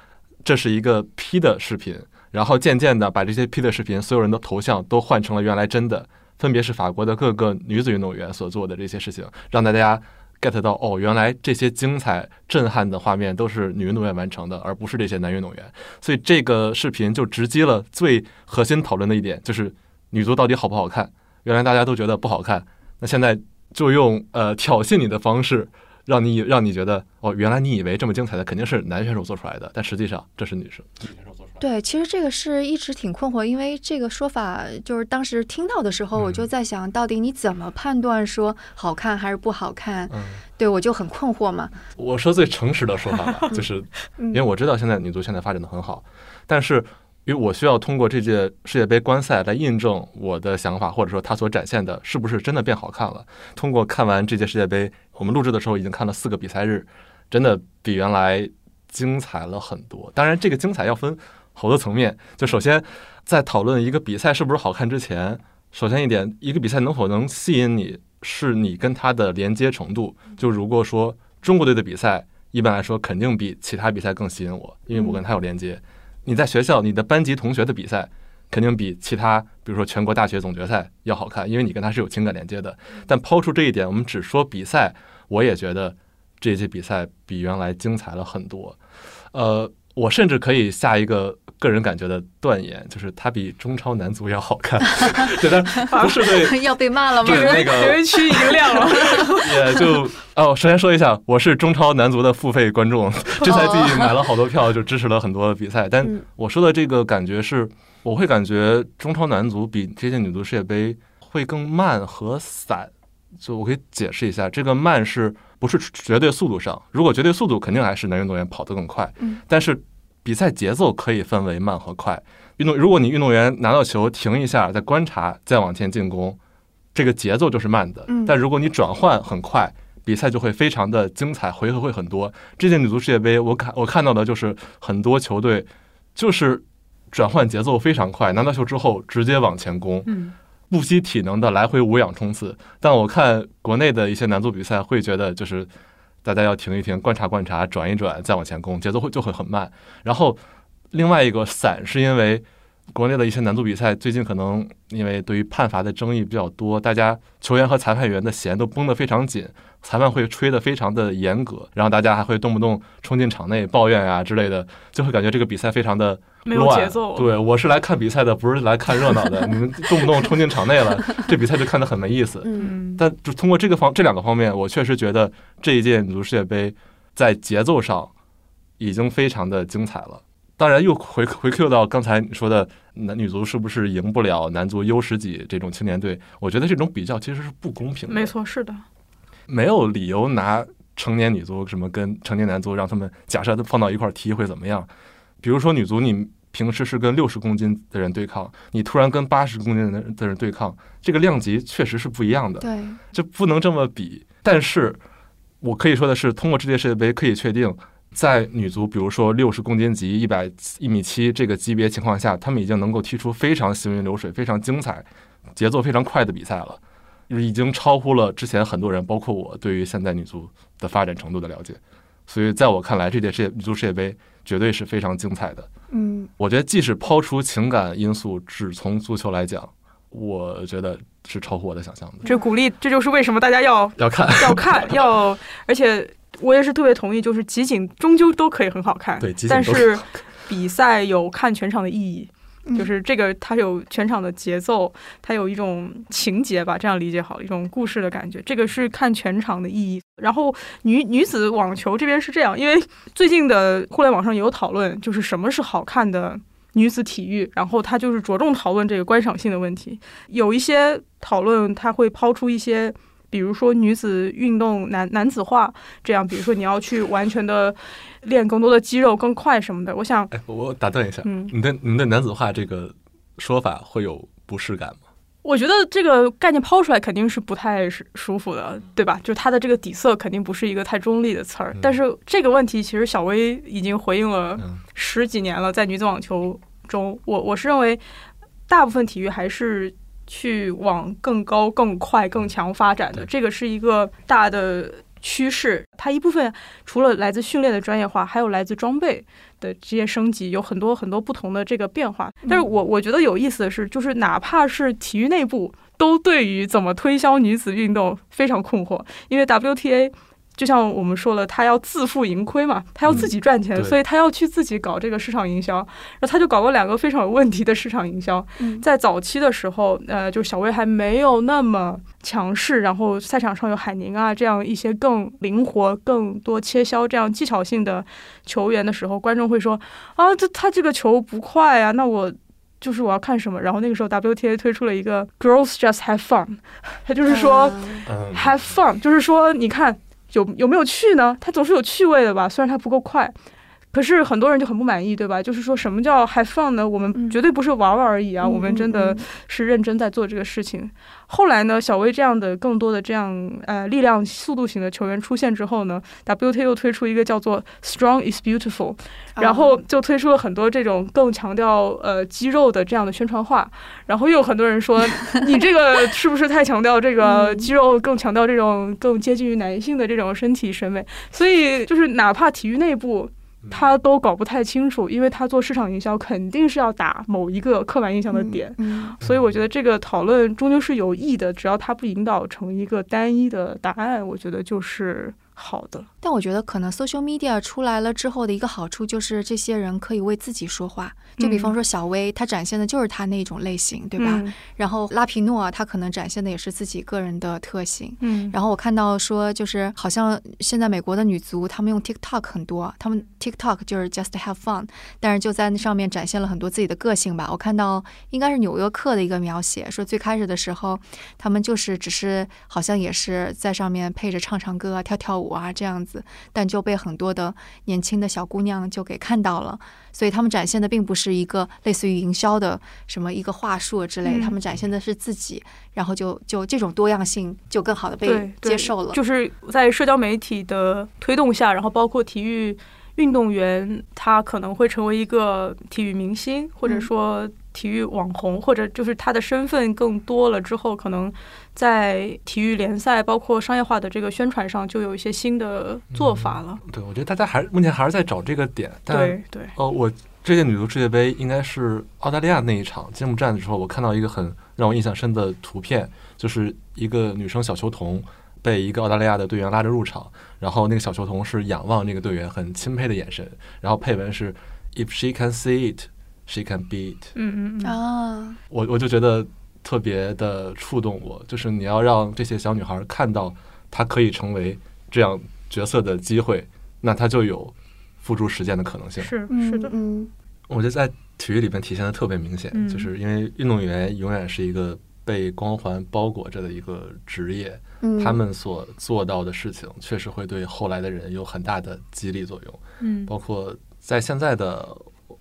这是一个 P 的视频，然后渐渐的把这些 P 的视频所有人的头像都换成了原来真的，分别是法国的各个女子运动员所做的这些事情，让大家 get 到哦，原来这些精彩震撼的画面都是女运动员完成的，而不是这些男运动员。所以这个视频就直击了最核心讨论的一点，就是女足到底好不好看。原来大家都觉得不好看，那现在就用呃挑衅你的方式，让你让你觉得哦，原来你以为这么精彩的肯定是男选手做出来的，但实际上这是女生。对，其实这个是一直挺困惑，因为这个说法就是当时听到的时候，我嗯就在想到底你怎么判断说好看还是不好看？嗯，对我就很困惑嘛。我说最诚实的说法吧，就是嗯因为我知道现在女足现在发展的很好，但是因为我需要通过这届世界杯观赛来印证我的想法，或者说它所展现的是不是真的变好看了。通过看完这届世界杯，我们录制的时候已经看了四个比赛日，真的比原来精彩了很多。当然，这个精彩要分好多层面。就首先，在讨论一个比赛是不是好看之前，首先一点，一个比赛能否能吸引你，是你跟它的连接程度。就如果说中国队的比赛，一般来说肯定比其他比赛更吸引我，因为我跟他有连接。你在学校，你的班级同学的比赛，肯定比其他，比如说全国大学总决赛要好看，因为你跟他是有情感连接的。但抛出这一点，我们只说比赛，我也觉得这届比赛比原来精彩了很多。呃，我甚至可以下一个个人感觉的断言，就是他比中超男足要好看。对，但 不是对要被骂了吗？对那个留言区已经亮了。也就哦，首先说一下，我是中超男足的付费观众，这赛季买了好多票，就支持了很多比赛。但嗯我说的这个感觉是，我会感觉中超男足比这届女足世界杯会更慢和散。就我可以解释一下，这个慢是不是绝对速度上？如果绝对速度，肯定还是男运动员跑得更快。嗯但是比赛节奏可以分为慢和快。运动，如果你运动员拿到球停一下，再观察，再往前进攻，这个节奏就是慢的。嗯但如果你转换很快，比赛就会非常的精彩，回合会很多。这届女足世界杯，我看我看到的就是很多球队就是转换节奏非常快，拿到球之后直接往前攻，嗯，不惜体能的来回无氧冲刺。但我看国内的一些男足比赛，会觉得就是大家要停一停，观察观察，转一转，再往前攻，节奏会就会很慢。然后另外一个散是因为国内的一些男足比赛最近可能因为对于判罚的争议比较多，大家球员和裁判员的弦都绷得非常紧，裁判会吹得非常的严格，然后大家还会动不动冲进场内抱怨啊之类的，就会感觉这个比赛非常的没有乱节奏。对，我是来看比赛的，不是来看热闹的。你们动不动冲进场内了，这比赛就看得很没意思。嗯，嗯，但就通过这个方这两个方面，我确实觉得这一届女足世界杯在节奏上已经非常的精彩了。当然，又回回 Q 到刚才你说的男女足是不是赢不了男足 U 十几这种青年队？我觉得这种比较其实是不公平的。没，错，是的。没有理由拿成年女足什么跟成年男足让他们假设放到一块踢会怎么样？比如说女足，你平时是跟六十公斤的人对抗，你突然跟八十公斤的人的人对抗，这个量级确实是不一样的。对，这不能这么比。但是我可以说的是，通过这届世界杯可以确定，在女足，比如说六十公斤级、一百一米七这个级别情况下，她们已经能够踢出非常行云流水、非常精彩、节奏非常快的比赛了，已经超乎了之前很多人，包括我对于现在女足的发展程度的了解。所以在我看来，这届世界女足世界杯绝对是非常精彩的。嗯我觉得，即使抛除情感因素，只从足球来讲，我觉得是超乎我的想象的。这鼓励，这就是为什么大家要要看要看 要，而且我也是特别同意，就是集锦终究都可以很好看，对，集锦但是比赛有看全场的意义。就是这个，它有全场的节奏，它有一种情节吧，这样理解好了，一种故事的感觉。这个是看全场的意义。然后女女子网球这边是这样，因为最近的互联网上也有讨论，就是什么是好看的女子体育，然后它就是着重讨论这个观赏性的问题。有一些讨论，它会抛出一些。比如说女子运动男男子化，这样，比如说你要去完全的练更多的肌肉更快什么的。我想，哎，我打断一下，嗯你的你的男子化这个说法会有不适感吗？我觉得这个概念抛出来肯定是不太舒舒服的，对吧？就它的这个底色肯定不是一个太中立的词儿。但是这个问题其实小薇已经回应了嗯十几年了，在女子网球中，我我是认为大部分体育还是去往更高、更快、更强发展的，这个是一个大的趋势。它一部分除了来自训练的专业化，还有来自装备的这些升级，有很多很多不同的这个变化。但是我我觉得有意思的是，就是哪怕是体育内部，都对于怎么推销女子运动非常困惑，因为 WTA。就像我们说了，他要自负盈亏嘛，他要自己赚钱，对所以他要去自己搞这个市场营销。然后他就搞过两个非常有问题的市场营销。嗯在早期的时候，呃，就小威还没有那么强势，然后赛场上有海宁啊这样一些更灵活、更多切削这样技巧性的球员的时候，观众会说啊，这他这个球不快啊，那我。就是我要看什么，然后那个时候 WTA 推出了一个 Girls Just Have Fun，他就是说、嗯，have fun，就是说你看有有没有趣呢？它总是有趣味的吧，虽然它不够快。可是很多人就很不满意，对吧？就是说什么叫 have fun 呢？我们嗯绝对不是玩玩而已啊，嗯我们真的嗯是认真在做这个事情。后来呢，小威这样的更多的这样呃力量、速度型的球员出现之后呢，WTA 又推出一个叫做 Strong is Beautiful，然后就推出了很多这种更强调呃肌肉的这样的宣传画。然后又有很多人说，你这个是不是太强调这个嗯肌肉，更强调这种更接近于男性的这种身体审美？所以就是哪怕体育内部。他都搞不太清楚，因为他做市场营销肯定是要打某一个刻板印象的点，嗯。所以我觉得这个讨论终究是有益的，只要他不引导成一个单一的答案，我觉得就是好的。但我觉得可能 social media 出来了之后的一个好处就是这些人可以为自己说话。就比方说小薇，她展现的就是她那种类型，对吧？嗯然后拉皮诺，她可能展现的也是自己个人的特性。嗯然后我看到说，就是好像现在美国的女足，她们用 TikTok 很多，她们 TikTok 就是 just have fun，但是就在那上面展现了很多自己的个性吧。我看到应该是纽约客的一个描写，说最开始的时候，他们就是只是好像也是在上面配着唱唱歌啊、跳跳舞啊这样子，但就被很多的年轻的小姑娘就给看到了。所以他们展现的并不是一个类似于营销的什么一个话术之类，嗯他们展现的是自己，然后就就这种多样性就更好的被接受了。就是在社交媒体的推动下，然后包括体育运动员，他可能会成为一个体育明星，或者嗯说体育网红，或者就是他的身份更多了之后，可能在体育联赛包括商业化的这个宣传上，就有一些新的做法了。对，我觉得大家还目前还是在找这个点，但对对，哦，我这届女足世界杯应该是澳大利亚那一场揭幕战的时候，我看到一个很让我印象深的图片，就是一个女生小球童被一个澳大利亚的队员拉着入场，然后那个小球童是仰望那个队员很钦佩的眼神，然后配文是 "If she can see it, she can Beat。嗯嗯嗯，啊，我我就觉得特别的触动我，就是你要让这些小女孩看到她可以成为这样角色的机会，那她就有付诸实践的可能性。是嗯是的，嗯我觉得在体育里面体现的特别明显，嗯就是因为运动员永远是一个被光环包裹着的一个职业，嗯，他们所做到的事情确实会对后来的人有很大的激励作用，嗯包括在现在的。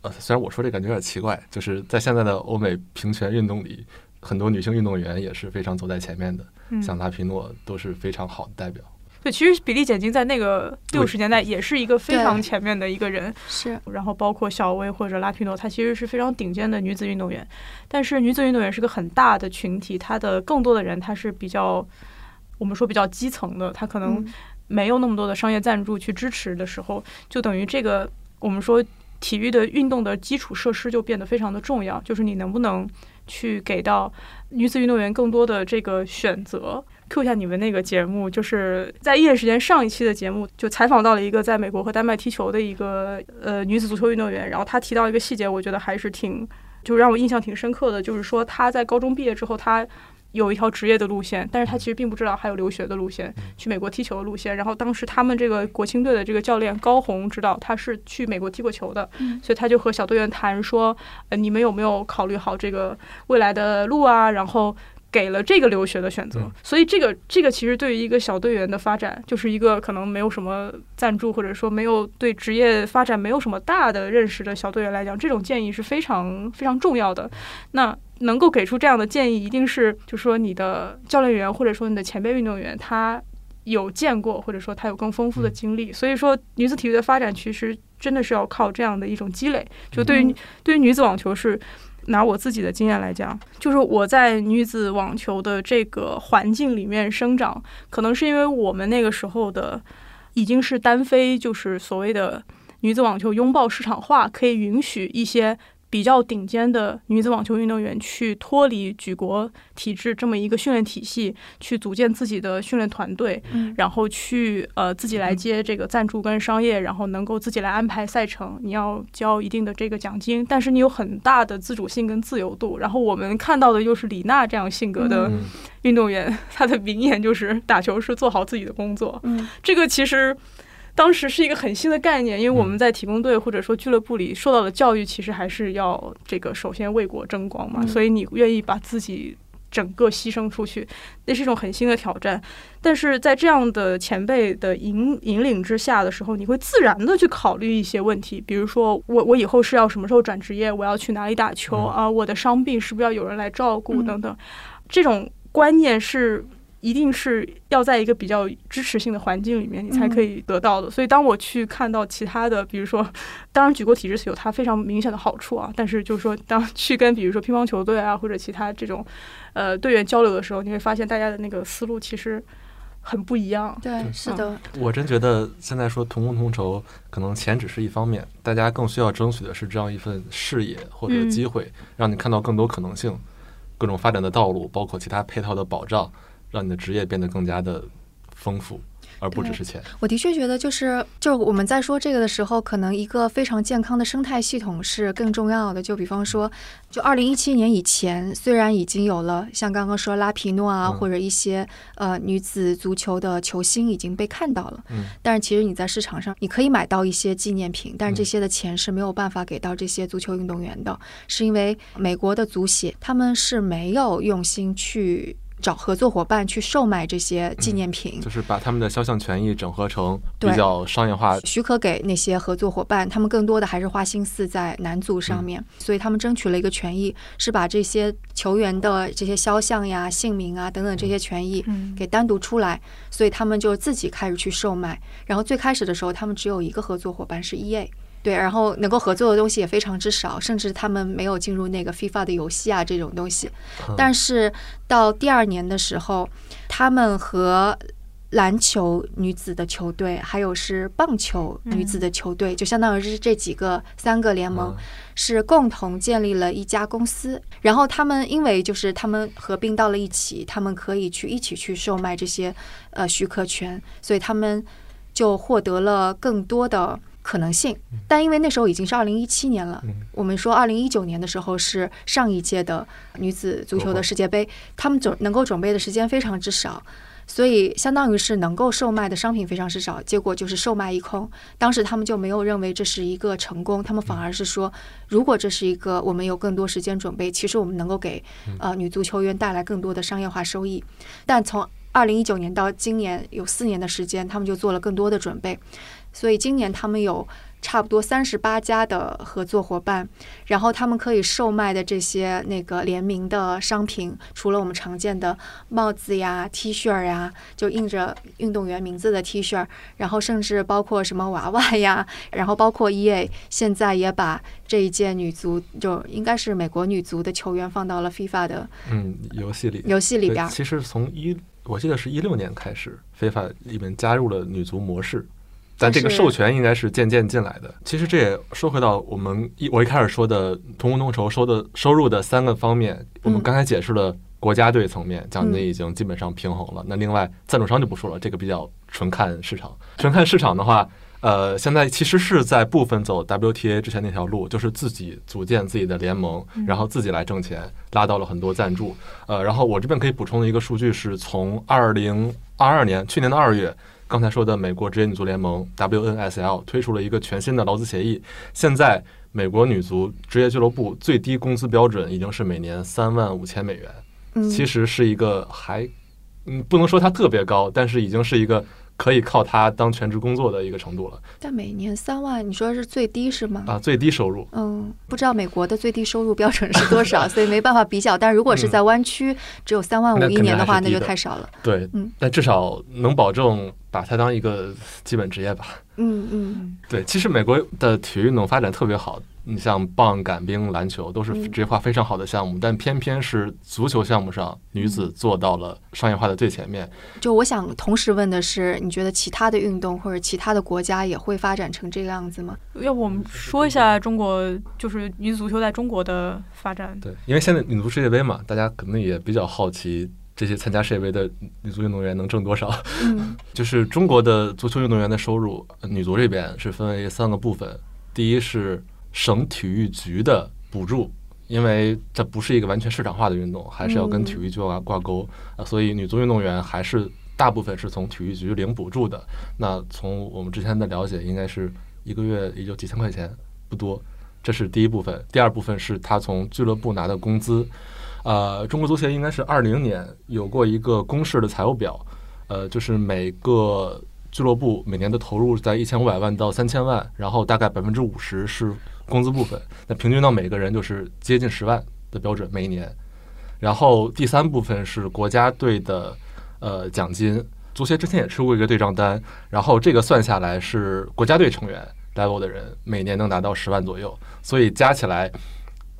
呃，虽然我说这感觉有点奇怪，就是在现在的欧美平权运动里，很多女性运动员也是非常走在前面的，嗯像拉皮诺都是非常好的代表。对，其实比利简金在那个六十年代也是一个非常前面的一个人，是然后包括小威或者拉皮诺，她其实是非常顶尖的女子运动员。但是女子运动员是个很大的群体，她的更多的人她是比较，我们说比较基层的，她可能嗯没有那么多的商业赞助去支持的时候，就等于这个我们说体育的运动的基础设施就变得非常的重要，就是你能不能去给到女子运动员更多的这个选择。Q 一下你们那个节目，就是在一夜时间上一期的节目，就采访到了一个在美国和丹麦踢球的一个呃女子足球运动员，然后她提到一个细节，我觉得还是挺就让我印象挺深刻的，就是说她在高中毕业之后，她有一条职业的路线，但是他其实并不知道还有留学的路线，去美国踢球的路线。然后当时他们这个国青队的这个教练高红知道他是去美国踢过球的，所以他就和小队员谈说，呃，你们有没有考虑好这个未来的路啊？然后。给了这个留学的选择，所以这个这个其实对于一个小队员的发展，就是一个可能没有什么赞助，或者说没有对职业发展没有什么大的认识的小队员来讲，这种建议是非常非常重要的。那能够给出这样的建议，一定是就说你的教练员或者说你的前辈运动员他有见过，或者说他有更丰富的经历。所以说，女子体育的发展其实真的是要靠这样的一种积累。就对于对于女子网球是。拿我自己的经验来讲，就是我在女子网球的这个环境里面生长，可能是因为我们那个时候的已经是单飞，就是所谓的女子网球拥抱市场化，可以允许一些。比较顶尖的女子网球运动员去脱离举国体制这么一个训练体系，去组建自己的训练团队，然后去呃自己来接这个赞助跟商业，然后能够自己来安排赛程。你要交一定的这个奖金，但是你有很大的自主性跟自由度。然后我们看到的又是李娜这样性格的运动员，她的名言就是打球是做好自己的工作。嗯，这个其实。当时是一个很新的概念，因为我们在体工队或者说俱乐部里受到的教育，其实还是要这个首先为国争光嘛，所以你愿意把自己整个牺牲出去，那是一种很新的挑战。但是在这样的前辈的引引领之下的时候，你会自然的去考虑一些问题，比如说我我以后是要什么时候转职业，我要去哪里打球啊？我的伤病是不是要有人来照顾等等，这种观念是。一定是要在一个比较支持性的环境里面，你才可以得到的。所以，当我去看到其他的，比如说，当然举国体制是有它非常明显的好处啊。但是，就是说，当去跟比如说乒乓球队啊或者其他这种呃队员交流的时候，你会发现大家的那个思路其实很不一样。对，是的。我真觉得现在说同工同酬，可能钱只是一方面，大家更需要争取的是这样一份视野或者机会，让你看到更多可能性、各种发展的道路，包括其他配套的保障。让你的职业变得更加的丰富。而不只是钱。我的确觉得，就是就我们在说这个的时候，可能一个非常健康的生态系统是更重要的。就比方说，就二零一七年以前，虽然已经有了像刚刚说拉皮诺啊，或者一些呃女子足球的球星已经被看到了，嗯，但是其实你在市场上你可以买到一些纪念品，但是这些的钱是没有办法给到这些足球运动员的，是因为美国的足协他们是没有用心去。找合作伙伴去售卖这些纪念品，就是把他们的肖像权益整合成比较商业化，许可给那些合作伙伴。他们更多的还是花心思在男足上面，所以他们争取了一个权益，是把这些球员的这些肖像呀、姓名啊等等这些权益给单独出来，所以他们就自己开始去售卖。然后最开始的时候，他们只有一个合作伙伴是 EA。对，然后能够合作的东西也非常之少，甚至他们没有进入那个 FIFA 的游戏啊这种东西。但是到第二年的时候，他们和篮球女子的球队，还有是棒球女子的球队，就相当于是这几个三个联盟是共同建立了一家公司。然后他们因为就是他们合并到了一起，他们可以去一起去售卖这些呃许可权，所以他们就获得了更多的。可能性，但因为那时候已经是二零一七年了，我们说二零一九年的时候是上一届的女子足球的世界杯，他们准能够准备的时间非常之少，所以相当于是能够售卖的商品非常之少，结果就是售卖一空。当时他们就没有认为这是一个成功，他们反而是说，如果这是一个我们有更多时间准备，其实我们能够给呃女足球员带来更多的商业化收益。但从二零一九年到今年有四年的时间，他们就做了更多的准备。所以今年他们有差不多三十八家的合作伙伴，然后他们可以售卖的这些那个联名的商品，除了我们常见的帽子呀、T 恤呀，就印着运动员名字的 T 恤，然后甚至包括什么娃娃呀，然后包括 EA 现在也把这一届女足就应该是美国女足的球员放到了 FIFA 的嗯游戏里游戏里边。其实从一我记得是一六年开始，FIFA 里面加入了女足模式。但这个授权应该是渐渐进来的。其实这也说回到我们一我一开始说的同工同酬收的收入的三个方面，我们刚才解释了国家队层面奖金已经基本上平衡了。那另外赞助商就不说了，这个比较纯看市场。纯看市场的话，呃，现在其实是在部分走 WTA 之前那条路，就是自己组建自己的联盟，然后自己来挣钱，拉到了很多赞助。呃，然后我这边可以补充的一个数据是从二零二二年去年的二月。刚才说的美国职业女足联盟 WNSL 推出了一个全新的劳资协议，现在美国女足职业俱乐部最低工资标准已经是每年三万五千美元，嗯，其实是一个还嗯不能说它特别高，但是已经是一个可以靠它当全职工作的一个程度了但每年三万，你说是最低是吗？啊，最低收入。嗯，不知道美国的最低收入标准是多少，所以没办法比较。但如果是在湾区只有三万五一年的话，那就太少了。对嗯，但至少能保证把它当一个基本职业吧。嗯嗯对，其实美国的体育运动发展特别好，你像棒、杆冰、篮球都是嗯职业化非常好的项目，但偏偏是足球项目上女子做到了商业化的最前面。就我想同时问的是，你觉得其他的运动或者其他的国家也会发展成这个样子吗？要不我们说一下中国就是女子足球在中国的发展？对，因为现在女足世界杯嘛，大家可能也比较好奇这些参加世界杯的女足运动员能挣多少。嗯 就是中国的足球运动员的收入，呃女足这边是分为三个部分。第一是省体育局的补助，因为这不是一个完全市场化的运动，还是要跟嗯体育局挂挂钩，呃所以女足运动员还是大部分是从体育局领补助的。那从我们之前的了解，应该是一个月也就几千块钱，不多。这是第一部分。第二部分是他从俱乐部拿的工资。呃，中国足协应该是二零年有过一个公示的财务表，呃，就是每个俱乐部每年的投入在一千五百万到三千万，然后大概百分之五十是工资部分，那平均到每个人就是接近十万的标准每一年。然后第三部分是国家队的呃奖金，足协之前也出过一个对账单，然后这个算下来是国家队成员 level 的人每年能拿到十万左右，所以加起来。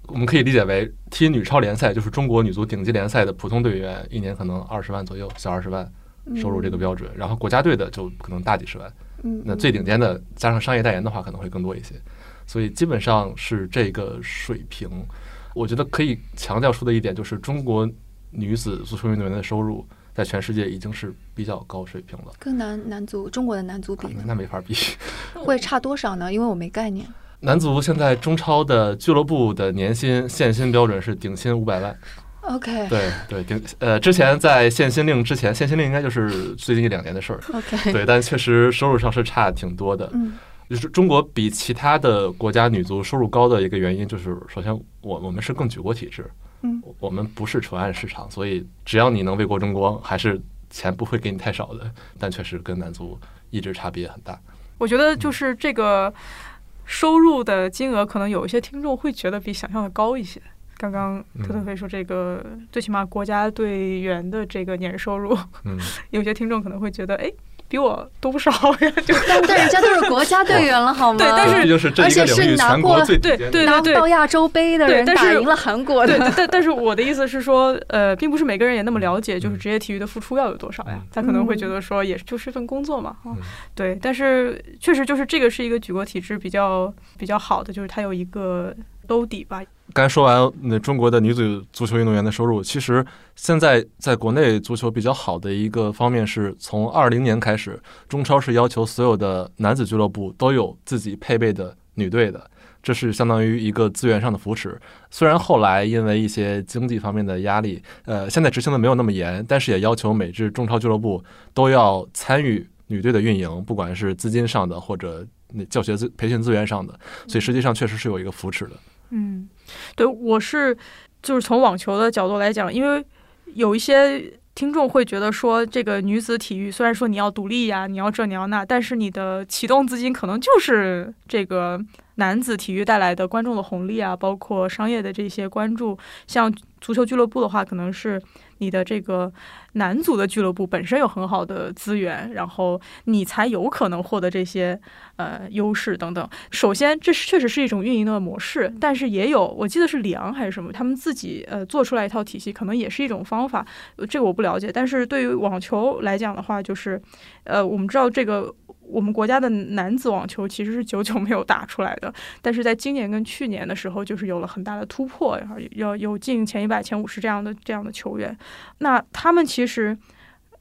我们可以理解为踢女超联赛，就是中国女足顶级联赛的普通队员，一年可能二十万左右，小二十万收入这个标准。然后国家队的就可能大几十万，嗯，那最顶尖的加上商业代言的话，可能会更多一些。所以基本上是这个水平。我觉得可以强调出的一点就是，中国女子足球运动员的收入在全世界已经是比较高水平了。跟男男足中国的男足比啊，那没法比。会差多少呢？因为我没概念。男足现在中超的俱乐部的年薪限薪标准是顶薪五百万，OK 对对，顶呃，之前在限薪令之前，限薪令应该就是最近一两年的事儿，OK，对，但确实收入上是差挺多的。嗯就是中国比其他的国家女足收入高的一个原因，就是首先我我们是更举国体制，嗯，我们不是纯按市场，所以只要你能为国争光，还是钱不会给你太少的。但确实跟男足一直差别很大。我觉得就是这个收入的金额，可能有一些听众会觉得比想象的高一些。刚刚特特飞说这个，最起码国家队员的这个年收入，嗯，有些听众可能会觉得，哎，比我多不少呀，就但但人家都是国家队员了，好吗？对但是就是而且是拿过全国最顶对对对拿到亚洲杯的人对但是打赢了韩国对，的，但但是我的意思是说，呃，并不是每个人也那么了解，就是嗯职业体育的付出要有多少呀嗯？他可能会觉得说，也就是一份工作嘛，对。但是确实就是这个是一个举国体制比较比较好的，就是它有一个兜底吧。刚才说完那中国的女子足球运动员的收入，其实现在在国内足球比较好的一个方面是从二零年开始，中超是要求所有的男子俱乐部都有自己配备的女队的，这是相当于一个资源上的扶持。虽然后来因为一些经济方面的压力，呃，现在执行的没有那么严，但是也要求每支中超俱乐部都要参与女队的运营，不管是资金上的或者那教学资培训资源上的，所以实际上确实是有一个扶持的。嗯，对，我是就是从网球的角度来讲，因为有一些听众会觉得说，这个女子体育虽然说你要独立呀，你要这你要那，但是你的启动资金可能就是这个男子体育带来的观众的红利啊，包括商业的这些关注。像足球俱乐部的话，可能是你的这个男足的俱乐部本身有很好的资源，然后你才有可能获得这些呃优势等等。首先，这是确实是一种运营的模式，但是也有我记得是里昂还是什么，他们自己呃做出来一套体系，可能也是一种方法。这个我不了解，但是对于网球来讲的话，就是呃我们知道这个我们国家的男子网球其实是久久没有打出来的，但是在今年跟去年的时候，就是有了很大的突破，然后有有进前一百、前五十这样的这样的球员。那他们其实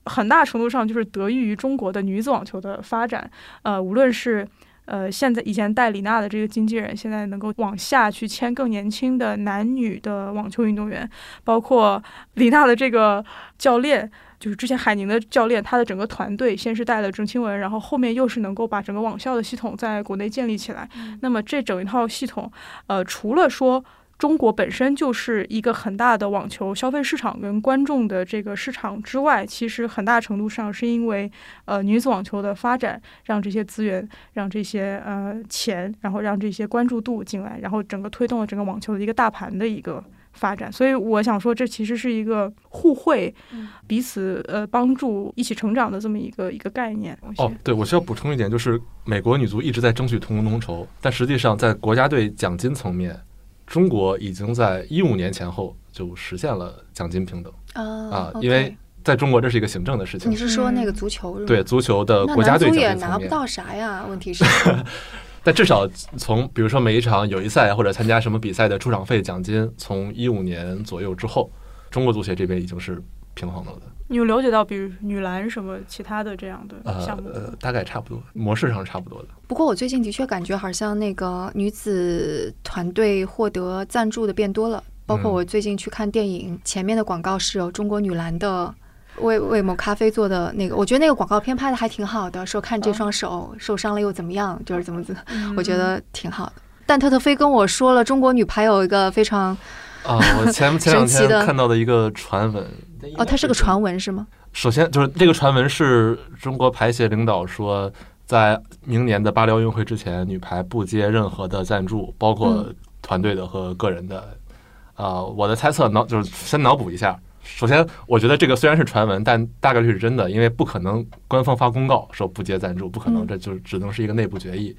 很大程度上就是得益于中国的女子网球的发展。呃，无论是呃现在以前带李娜的这个经纪人，现在能够往下去签更年轻的男女的网球运动员，包括李娜的这个教练。就是之前海宁的教练，他的整个团队先是带了郑钦文，然后后面又是能够把整个网校的系统在国内建立起来。那么这整一套系统，呃，除了说中国本身就是一个很大的网球消费市场跟观众的这个市场之外，其实很大程度上是因为呃女子网球的发展，让这些资源、让这些呃钱，然后让这些关注度进来，然后整个推动了整个网球的一个大盘的一个。发展，所以我想说，这其实是一个互惠、彼此呃帮助、一起成长的这么一个一个概念。哦，对，我需要补充一点，就是美国女足一直在争取同工同酬，但实际上在国家队奖金层面，中国已经在一五年前后就实现了奖金平等啊，因为在中国这是一个行政的事情。你是说那个足球？对，足球的国家队奖金也拿不到啥呀？问题是。但至少从比如说每一场友谊赛或者参加什么比赛的出场费奖金，从一五年左右之后，中国足协这边已经是平衡了的。你有了解到，比如女篮什么其他的这样的项目？呃，大概差不多，模式上是差不多的。不过我最近的确感觉好像那个女子团队获得赞助的变多了，包括我最近去看电影，前面的广告是有中国女篮的。为为某咖啡做的那个，我觉得那个广告片拍的还挺好的，说看这双手受伤了又怎么样，就是怎么怎么，我觉得挺好的。但特特飞跟我说了，中国女排有一个非常啊，我前 前两天看到的一个传闻哦，它是个传闻是吗？首先就是这个传闻是中国排协领导说，在明年的巴黎奥运会之前，女排不接任何的赞助，包括团队的和个人的。啊，我的猜测脑就是先脑补一下。首先，我觉得这个虽然是传闻，但大概率是真的，因为不可能官方发公告说不接赞助，不可能，这就只能是一个内部决议。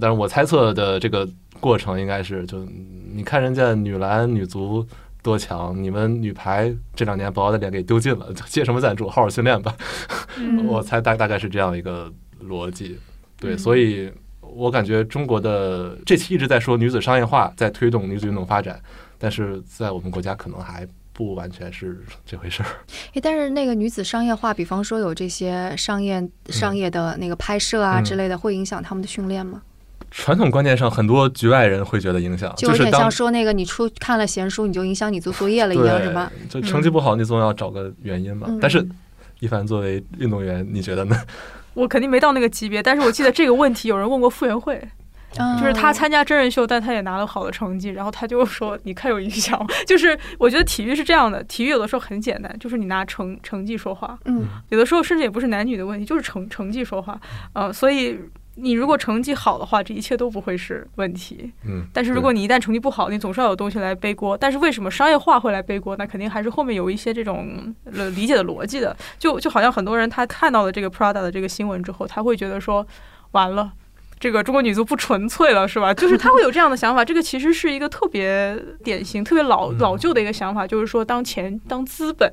但是我猜测的这个过程应该是，就你看人家女篮、女足多强，你们女排这两年把我的脸给丢尽了，接什么赞助？好好训练吧。我猜大大概是这样一个逻辑。对，所以我感觉中国的这期一直在说女子商业化，在推动女子运动发展，但是在我们国家可能还。不完全是这回事儿，哎，但是那个女子商业化，比方说有这些商业商业的那个拍摄啊之类的，会影响他们的训练吗？传统观念上，很多局外人会觉得影响，就有点像说那个你出看了闲书，你就影响你做作业了一样，是吧？就成绩不好，你总要找个原因嘛。但是，一凡作为运动员，你觉得呢？我肯定没到那个级别，但是我记得这个问题有人问过傅园慧。就是他参加真人秀，但他也拿了好的成绩，然后他就说：“你看有影响。”就是我觉得体育是这样的，体育有的时候很简单，就是你拿成成绩说话。嗯，有的时候甚至也不是男女的问题，就是成成绩说话。呃，所以你如果成绩好的话，这一切都不会是问题。嗯，但是如果你一旦成绩不好，你总是要有东西来背锅。但是为什么商业化会来背锅？那肯定还是后面有一些这种理解的逻辑的。就就好像很多人他看到了这个 Prada 的这个新闻之后，他会觉得说：“完了。”这个中国女足不纯粹了，是吧？就是他会有这样的想法。这个其实是一个特别典型、特别老老旧的一个想法，就是说，当钱、当资本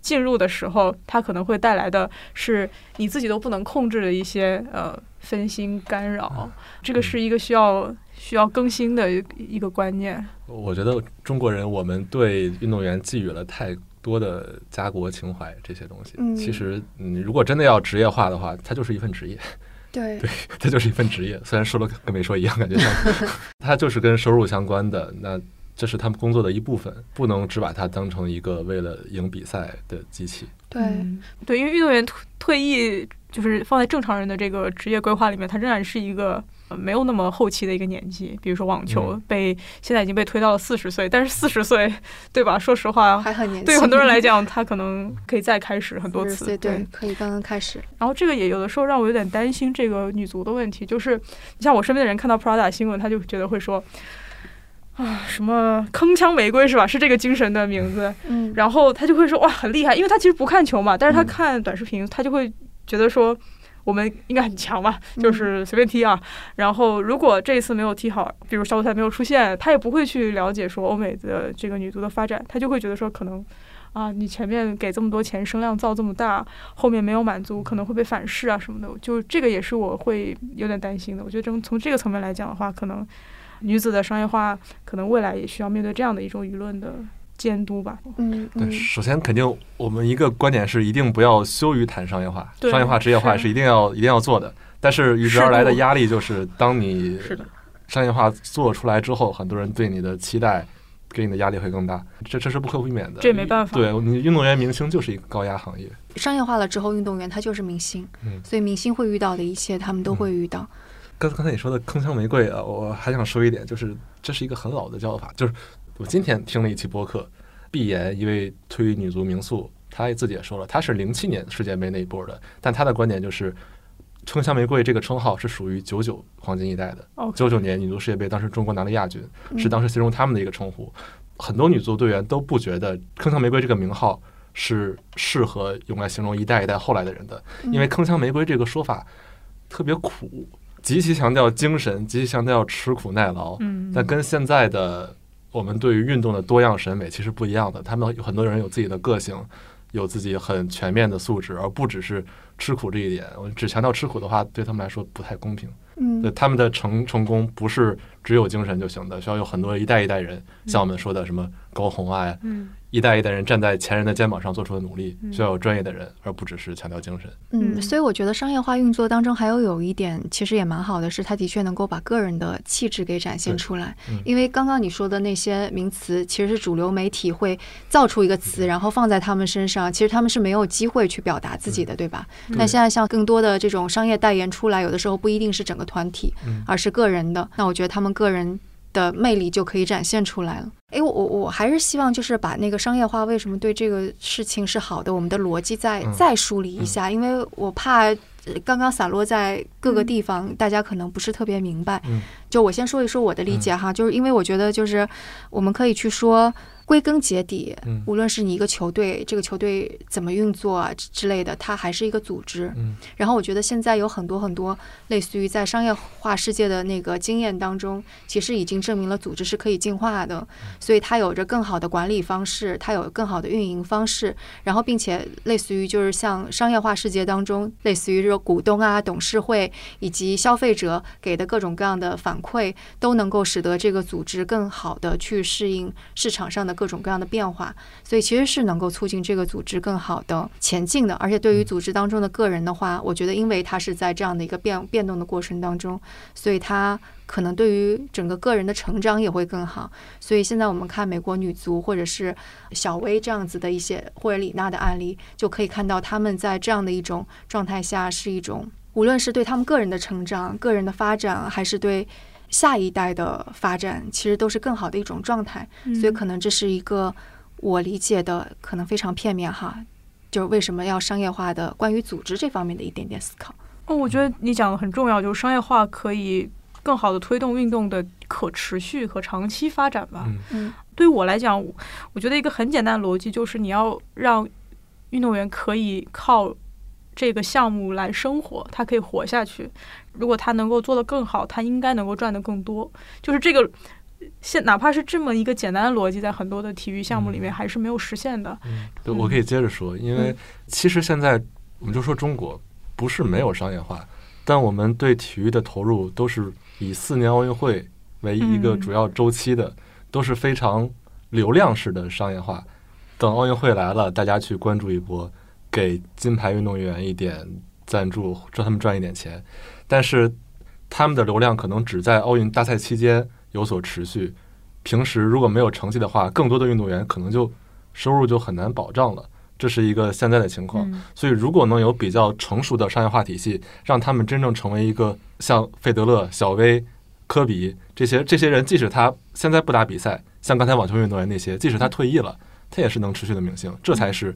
进入的时候，它可能会带来的是你自己都不能控制的一些呃分心干扰。这个是一个需要需要更新的一个观念。我觉得中国人我们对运动员寄予了太多的家国情怀这些东西。其实，你如果真的要职业化的话，它就是一份职业。对对，它就是一份职业，虽然说了跟没说一样，感觉像，它就是跟收入相关的，那这是他们工作的一部分，不能只把它当成一个为了赢比赛的机器。对对，因为运动员退退役，就是放在正常人的这个职业规划里面，它仍然是一个。没有那么后期的一个年纪，比如说网球被现在已经被推到了四十岁，但是四十岁，对吧？说实话，还很年轻。对很多人来 讲，他可能可以再开始很多次。对，可以刚刚开始。然后这个也有的时候让我有点担心这个女足的问题，就是你像我身边的人看到 Prada 新闻，他就觉得会说啊，什么铿锵玫瑰是吧？是这个精神的名字。嗯。然后他就会说哇，很厉害，因为他其实不看球嘛，但是他看短视频，他就会觉得说。我们应该很强吧，就是随便踢啊。然后如果这一次没有踢好，比如小组赛没有出现，他也不会去了解说欧美的这个女足的发展，他就会觉得说可能啊，你前面给这么多钱，声量造这么大，后面没有满足，可能会被反噬啊什么的。就这个也是我会有点担心的。我觉得从从这个层面来讲的话，可能女子的商业化，可能未来也需要面对这样的一种舆论的监督吧。嗯，对，嗯首先肯定我们一个观点是一定不要羞于谈商业化，商业化、职业化是是一定要一定要做的。但是与之而来的压力就是，当你是的，商业化做出来之后，很多人对你的期待，给你的压力会更大，这这是不可避免的。这没办法对你运动员、明星就是一个高压行业。商业化了之后，运动员他就是明星，嗯所以明星会遇到的一切，他们都会遇到。刚刚才你说的铿锵玫瑰啊，我还想说一点，就是这是一个很老的叫法，就是我今天听了一期播客，毕妍一位退役女足名宿，她也自己也说了，她是零七年世界杯那一波的，但她的观点就是，铿锵玫瑰这个称号是属于九九黄金一代的，OK 九九年女足世界杯，当时中国拿了亚军，嗯。是当时形容他们的一个称呼。很多女足队员都不觉得铿锵玫瑰这个名号是适合用来形容一代一代后来的人的，因为铿锵玫瑰这个说法特别苦，极其强调精神，极其强调吃苦耐劳，嗯，但跟现在的我们对于运动的多样审美其实不一样的。他们有很多人有自己的个性，有自己很全面的素质，而不只是吃苦这一点。我只强调吃苦的话，对他们来说不太公平。嗯对他们的成成功不是只有精神就行的，需要有很多一代一代人，像我们说的什么高红啊，嗯。一代一代人站在前人的肩膀上做出的努力，嗯。需要有专业的人，而不只是强调精神。嗯，嗯。所以我觉得商业化运作当中还有有一点，其实也蛮好的，是它的确能够把个人的气质给展现出来。嗯。因为刚刚你说的那些名词，其实是主流媒体会造出一个词，然后放在他们身上，其实他们是没有机会去表达自己的，对吧？但现在像更多的这种商业代言出来，有的时候不一定是整个团体，嗯。而是个人的。那我觉得他们个人的魅力就可以展现出来了。哎，我我我还是希望就是把那个商业化为什么对这个事情是好的，我们的逻辑再嗯再梳理一下，因为我怕呃刚刚散落在各个地方，大家可能不是特别明白。嗯就我先说一说我的理解哈，就是因为我觉得就是我们可以去说。归根结底嗯，无论是你一个球队，这个球队怎么运作啊之之类的，它还是一个组织。嗯然后我觉得现在有很多很多类似于在商业化世界的那个经验当中，其实已经证明了组织是可以进化的，所以它有着更好的管理方式，它有更好的运营方式，然后并且类似于就是像商业化世界当中，类似于说股东啊、董事会以及消费者给的各种各样的反馈，都能够使得这个组织更好的去适应市场上的各种各样的变化，所以其实是能够促进这个组织更好的前进的。而且对于组织当中的个人的话，我觉得因为他是在这样的一个变变动的过程当中，所以他可能对于整个个人的成长也会更好。所以现在我们看美国女足或者是小威这样子的一些或者李娜的案例，就可以看到他们在这样的一种状态下是一种，无论是对他们个人的成长、个人的发展，还是对下一代的发展，其实都是更好的一种状态。所以可能这是一个我理解的，可能非常片面哈，就是为什么要商业化的关于组织这方面的一点点思考。哦，我觉得你讲的很重要，就是商业化可以更好的推动运动的可持续和长期发展吧。嗯嗯对于我来讲，我我觉得一个很简单的逻辑就是你要让运动员可以靠这个项目来生活，他可以活下去。如果他能够做得更好，他应该能够赚得更多。就是这个。现哪怕是这么一个简单的逻辑，在很多的体育项目里面还是没有实现的。对，我可以接着说，因为其实现在我们就说中国不是没有商业化，但我们对体育的投入都是以四年奥运会为一个主要周期的，都是非常流量式的商业化。等奥运会来了，大家去关注一波，给金牌运动员一点赞助，让他们赚一点钱。但是他们的流量可能只在奥运大赛期间有所持续，平时如果没有成绩的话，更多的运动员可能就收入就很难保障了。这是一个现在的情况。嗯所以，如果能有比较成熟的商业化体系，让他们真正成为一个像费德勒、小威、科比这些这些人，即使他现在不打比赛，像刚才网球运动员那些，即使他退役了，他也是能持续的明星。这才是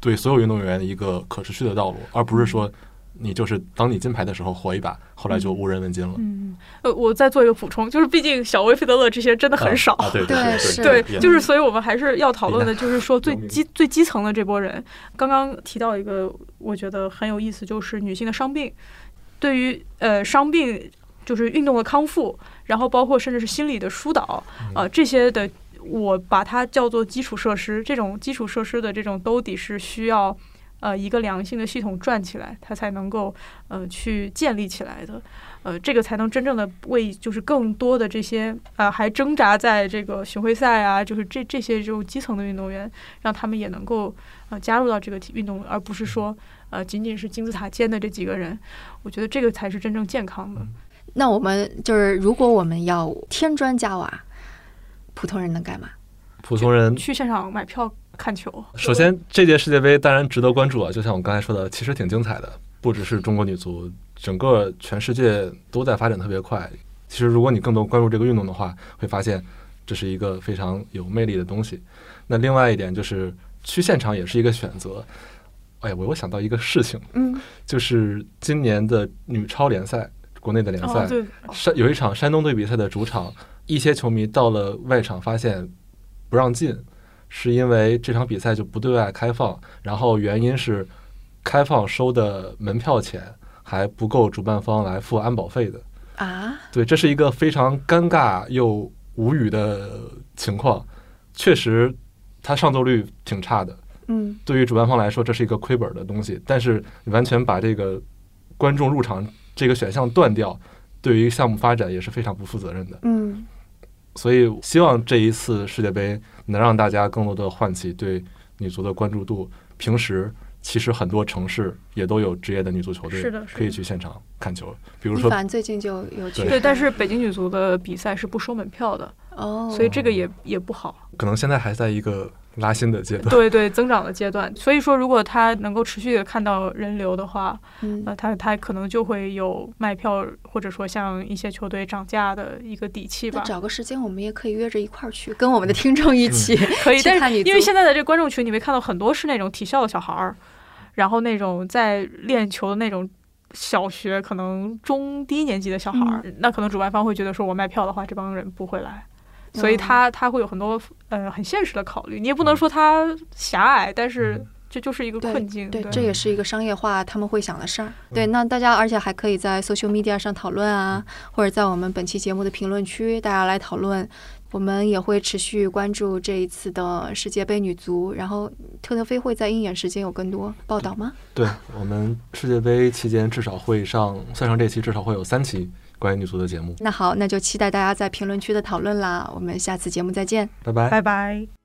对所有运动员一个可持续的道路，而不是说你就是当你金牌的时候火一把，后来就无人问津了。嗯，呃，我再做一个补充，就是毕竟小威、费德勒这些真的很少。啊，对 对对是对，就是所以我们还是要讨论的，就是说最基最基层的这波人。刚刚提到一个，我觉得很有意思，就是女性的伤病，对于呃伤病，就是运动的康复，然后包括甚至是心理的疏导，呃这些的我把它叫做基础设施。这种基础设施的这种兜底是需要呃一个良性的系统转起来，它才能够呃去建立起来的。呃，这个才能真正的为就是更多的这些呃还挣扎在这个巡回赛啊，就是这这些这种基层的运动员，让他们也能够呃加入到这个体运动，而不是说呃仅仅是金字塔尖的这几个人。我觉得这个才是真正健康的。那我们就是，如果我们要添砖加瓦，普通人能干嘛？普通人去现场买票看球。首先，这届世界杯当然值得关注啊，就像我刚才说的，其实挺精彩的，不只是中国女足，整个全世界都在发展特别快。其实，如果你更多关注这个运动的话，会发现这是一个非常有魅力的东西。那另外一点就是去现场也是一个选择。哎呀，我又想到一个事情，嗯，就是今年的女超联赛，国内的联赛，山有一场山东队比赛的主场，一些球迷到了外场发现不让进，是因为这场比赛就不对外开放，然后原因是开放收的门票钱还不够主办方来付安保费的。啊，对，这是一个非常尴尬又无语的情况，确实，它上座率挺差的。嗯，对于主办方来说，这是一个亏本的东西。但是你完全把这个观众入场这个选项断掉，对于项目发展也是非常不负责任的。嗯，所以希望这一次世界杯能让大家更多的唤起对女足的关注度。平时其实很多城市也都有职业的女足球队，是的可以去现场看球。比如说，一凡最近就有去，对，但是北京女足的比赛是不收门票的，哦，所以这个也也不好。可能现在还在一个拉新的阶段。对对，增长的阶段。所以说，如果他能够持续的看到人流的话，嗯呃，他他可能就会有卖票，或者说像一些球队涨价的一个底气吧。找个时间，我们也可以约着一块儿去，跟我们的听众一起、可以，但。是因为现在的这观众群，你会看到很多是那种体校的小孩儿，然后那种在练球的那种。小学可能中低年级的小孩儿，嗯那可能主办方会觉得说，我卖票的话，这帮人不会来，所嗯以他他会有很多呃很现实的考虑。你也不能说他狭隘，但是这就是一个困境。对，这也是一个商业化他们会想的事儿。对，嗯那大家而且还可以在 social media 上讨论啊，或者在我们本期节目的评论区，大家来讨论。我们也会持续关注这一次的世界杯女足，然后特特飞会在鹰眼时间有更多报道吗？对我们世界杯期间至少会上，算上这期至少会有三期关于女足的节目。那好，那就期待大家在评论区的讨论啦。我们下次节目再见。拜拜。拜拜。